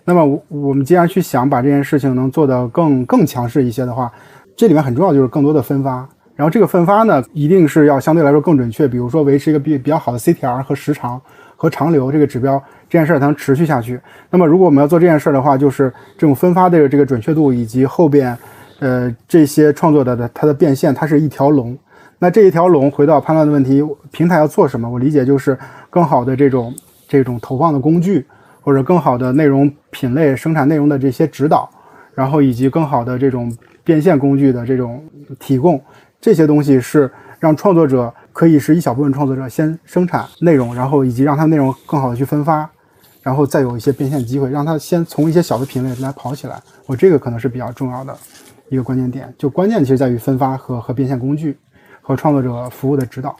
那么我我们既然去想把这件事情能做得更更强势一些的话，这里面很重要就是更多的分发。然后这个分发呢，一定是要相对来说更准确，比如说维持一个比比较好的 CTR 和时长和长流这个指标。这件事儿才能持续下去。那么，如果我们要做这件事儿的话，就是这种分发的这个准确度，以及后边，呃，这些创作的的它的变现，它是一条龙。那这一条龙回到判断的问题，平台要做什么？我理解就是更好的这种这种投放的工具，或者更好的内容品类生产内容的这些指导，然后以及更好的这种变现工具的这种提供，这些东西是让创作者可以是一小部分创作者先生产内容，然后以及让他内容更好的去分发，然后再有一些变现机会，让他先从一些小的品类来跑起来。我这个可能是比较重要的一个关键点，就关键其实在于分发和和变现工具和创作者服务的指导。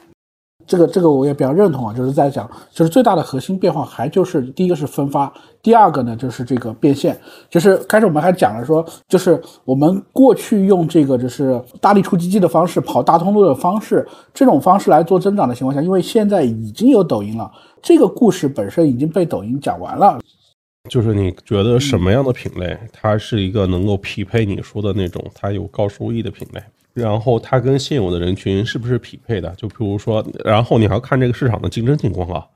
这个这个我也比较认同啊，就是在讲，就是最大的核心变化还就是第一个是分发，第二个呢就是这个变现。就是开始我们还讲了说，就是我们过去用这个就是大力出奇迹的方式跑大通路的方式，这种方式来做增长的情况下，因为现在已经有抖音了，这个故事本身已经被抖音讲完了。就是你觉得什么样的品类，它是一个能够匹配你说的那种它有高收益的品类？然后它跟现有的人群是不是匹配的？就比如说，然后你还要看这个市场的竞争情况啊。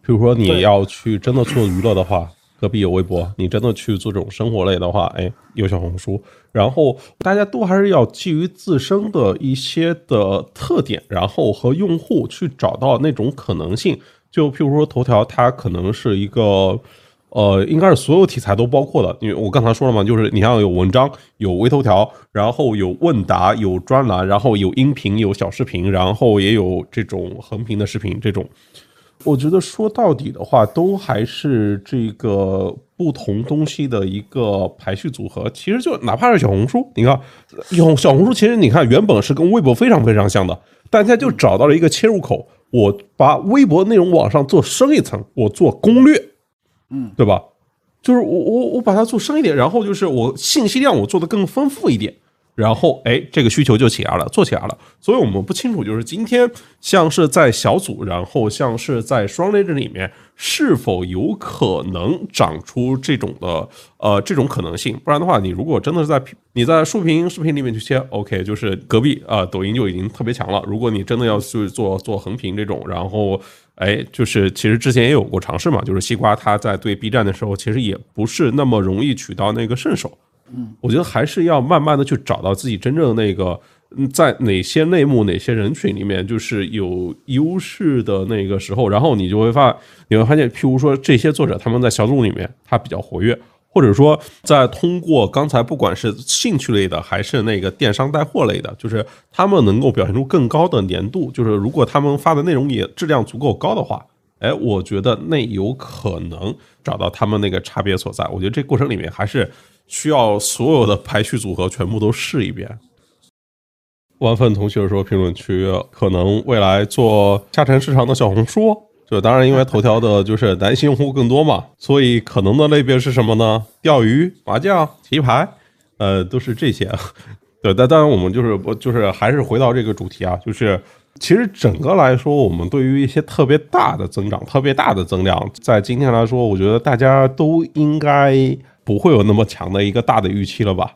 比如说你要去真的做娱乐的话，隔壁有微博；你真的去做这种生活类的话，哎，有小红书。然后大家都还是要基于自身的一些的特点，然后和用户去找到那种可能性。就譬如说头条，它可能是一个。呃，应该是所有题材都包括的，因为我刚才说了嘛，就是你像有文章、有微头条，然后有问答、有专栏，然后有音频、有小视频，然后也有这种横屏的视频。这种，我觉得说到底的话，都还是这个不同东西的一个排序组合。其实就哪怕是小红书，你看，有小红书其实你看原本是跟微博非常非常像的，大家就找到了一个切入口，我把微博内容往上做深一层，我做攻略。嗯，对吧？就是我我我把它做深一点，然后就是我信息量我做的更丰富一点。然后，哎，这个需求就起来了，做起来了。所以我们不清楚，就是今天像是在小组，然后像是在双类这里面，是否有可能长出这种的呃这种可能性？不然的话，你如果真的是在你在竖屏视频里面去切，OK，就是隔壁啊，抖音就已经特别强了。如果你真的要去做做横屏这种，然后哎，就是其实之前也有过尝试嘛，就是西瓜它在对 B 站的时候，其实也不是那么容易取到那个胜手。嗯，我觉得还是要慢慢的去找到自己真正的那个，在哪些类目、哪些人群里面就是有优势的那个时候，然后你就会发，你会发现，譬如说这些作者他们在小组里面他比较活跃，或者说在通过刚才不管是兴趣类的还是那个电商带货类的，就是他们能够表现出更高的粘度，就是如果他们发的内容也质量足够高的话，哎，我觉得那有可能找到他们那个差别所在。我觉得这过程里面还是。需要所有的排序组合全部都试一遍。万分同学说，评论区可能未来做下沉市场的小红书，就当然因为头条的就是男性用户更多嘛，所以可能的类别是什么呢？钓鱼、麻将、棋牌，呃，都是这些。对，但当然我们就是不就是还是回到这个主题啊，就是其实整个来说，我们对于一些特别大的增长、特别大的增量，在今天来说，我觉得大家都应该。不会有那么强的一个大的预期了吧，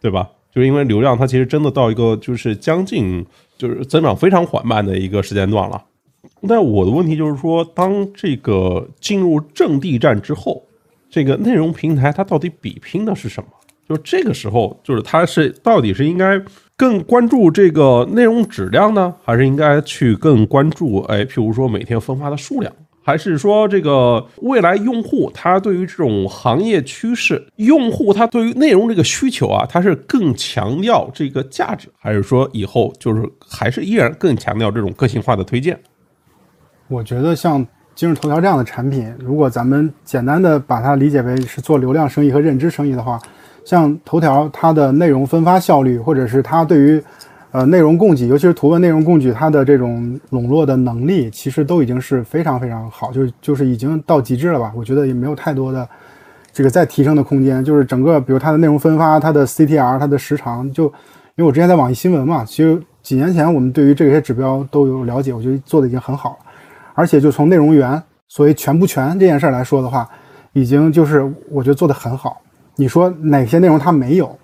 对吧？就是因为流量它其实真的到一个就是将近就是增长非常缓慢的一个时间段了。那我的问题就是说，当这个进入阵地战之后，这个内容平台它到底比拼的是什么？就这个时候，就是它是到底是应该更关注这个内容质量呢，还是应该去更关注哎，譬如说每天分发的数量？还是说，这个未来用户他对于这种行业趋势，用户他对于内容这个需求啊，他是更强调这个价值，还是说以后就是还是依然更强调这种个性化的推荐？我觉得像今日头条这样的产品，如果咱们简单的把它理解为是做流量生意和认知生意的话，像头条它的内容分发效率，或者是它对于呃，内容供给，尤其是图文内容供给，它的这种笼络的能力，其实都已经是非常非常好，就就是已经到极致了吧？我觉得也没有太多的这个再提升的空间。就是整个，比如它的内容分发、它的 CTR、它的时长，就因为我之前在网易新闻嘛，其实几年前我们对于这些指标都有了解，我觉得做的已经很好了。而且就从内容源所谓全不全这件事儿来说的话，已经就是我觉得做得很好。你说哪些内容它没有？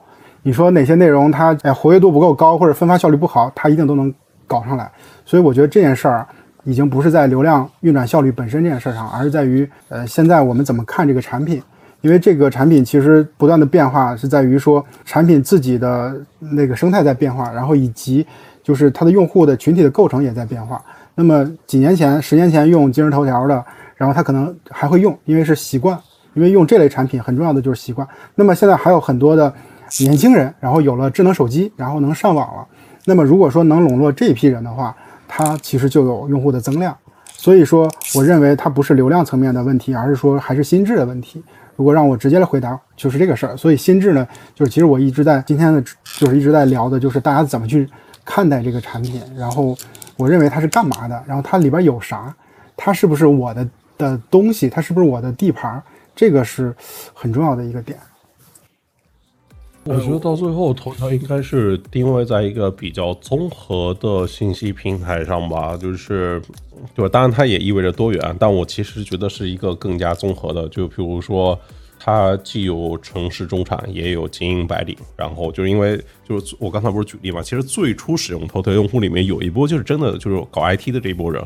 你说哪些内容它哎活跃度不够高或者分发效率不好，它一定都能搞上来。所以我觉得这件事儿已经不是在流量运转效率本身这件事上，而是在于呃现在我们怎么看这个产品。因为这个产品其实不断的变化是在于说产品自己的那个生态在变化，然后以及就是它的用户的群体的构成也在变化。那么几年前、十年前用今日头条的，然后他可能还会用，因为是习惯，因为用这类产品很重要的就是习惯。那么现在还有很多的。年轻人，然后有了智能手机，然后能上网了，那么如果说能笼络这一批人的话，它其实就有用户的增量。所以说，我认为它不是流量层面的问题，而是说还是心智的问题。如果让我直接来回答，就是这个事儿。所以心智呢，就是其实我一直在今天的，就是一直在聊的，就是大家怎么去看待这个产品，然后我认为它是干嘛的，然后它里边有啥，它是不是我的的东西，它是不是我的地盘，这个是很重要的一个点。我觉得到最后，头条应该是定位在一个比较综合的信息平台上吧，就是，对？当然，它也意味着多元，但我其实觉得是一个更加综合的。就比如说，它既有城市中产，也有精英白领。然后就是因为，就是我刚才不是举例嘛，其实最初使用头条用户里面有一波就是真的就是搞 IT 的这一波人，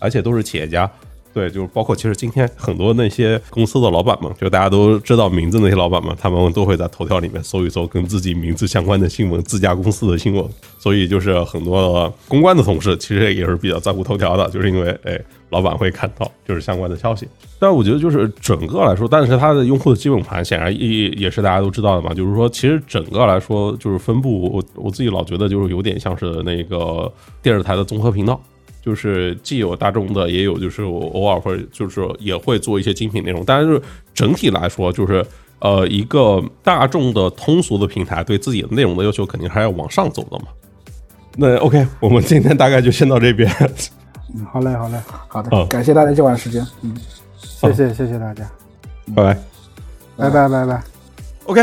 而且都是企业家。对，就是包括其实今天很多那些公司的老板们，就大家都知道名字那些老板们，他们都会在头条里面搜一搜跟自己名字相关的新闻，自家公司的新闻。所以就是很多公关的同事其实也是比较在乎头条的，就是因为哎，老板会看到就是相关的消息。但我觉得就是整个来说，但是它的用户的基本盘显然也也是大家都知道的嘛，就是说其实整个来说就是分布，我我自己老觉得就是有点像是那个电视台的综合频道。就是既有大众的，也有就是我偶尔会就是也会做一些精品内容，但是整体来说，就是呃一个大众的通俗的平台对自己的内容的要求肯定还要往上走的嘛。那 OK，我们今天大概就先到这边，嗯，好嘞，好嘞，好的嗯，感谢大家今晚时间，嗯，谢谢，谢谢大家，拜拜。拜拜，拜拜。OK，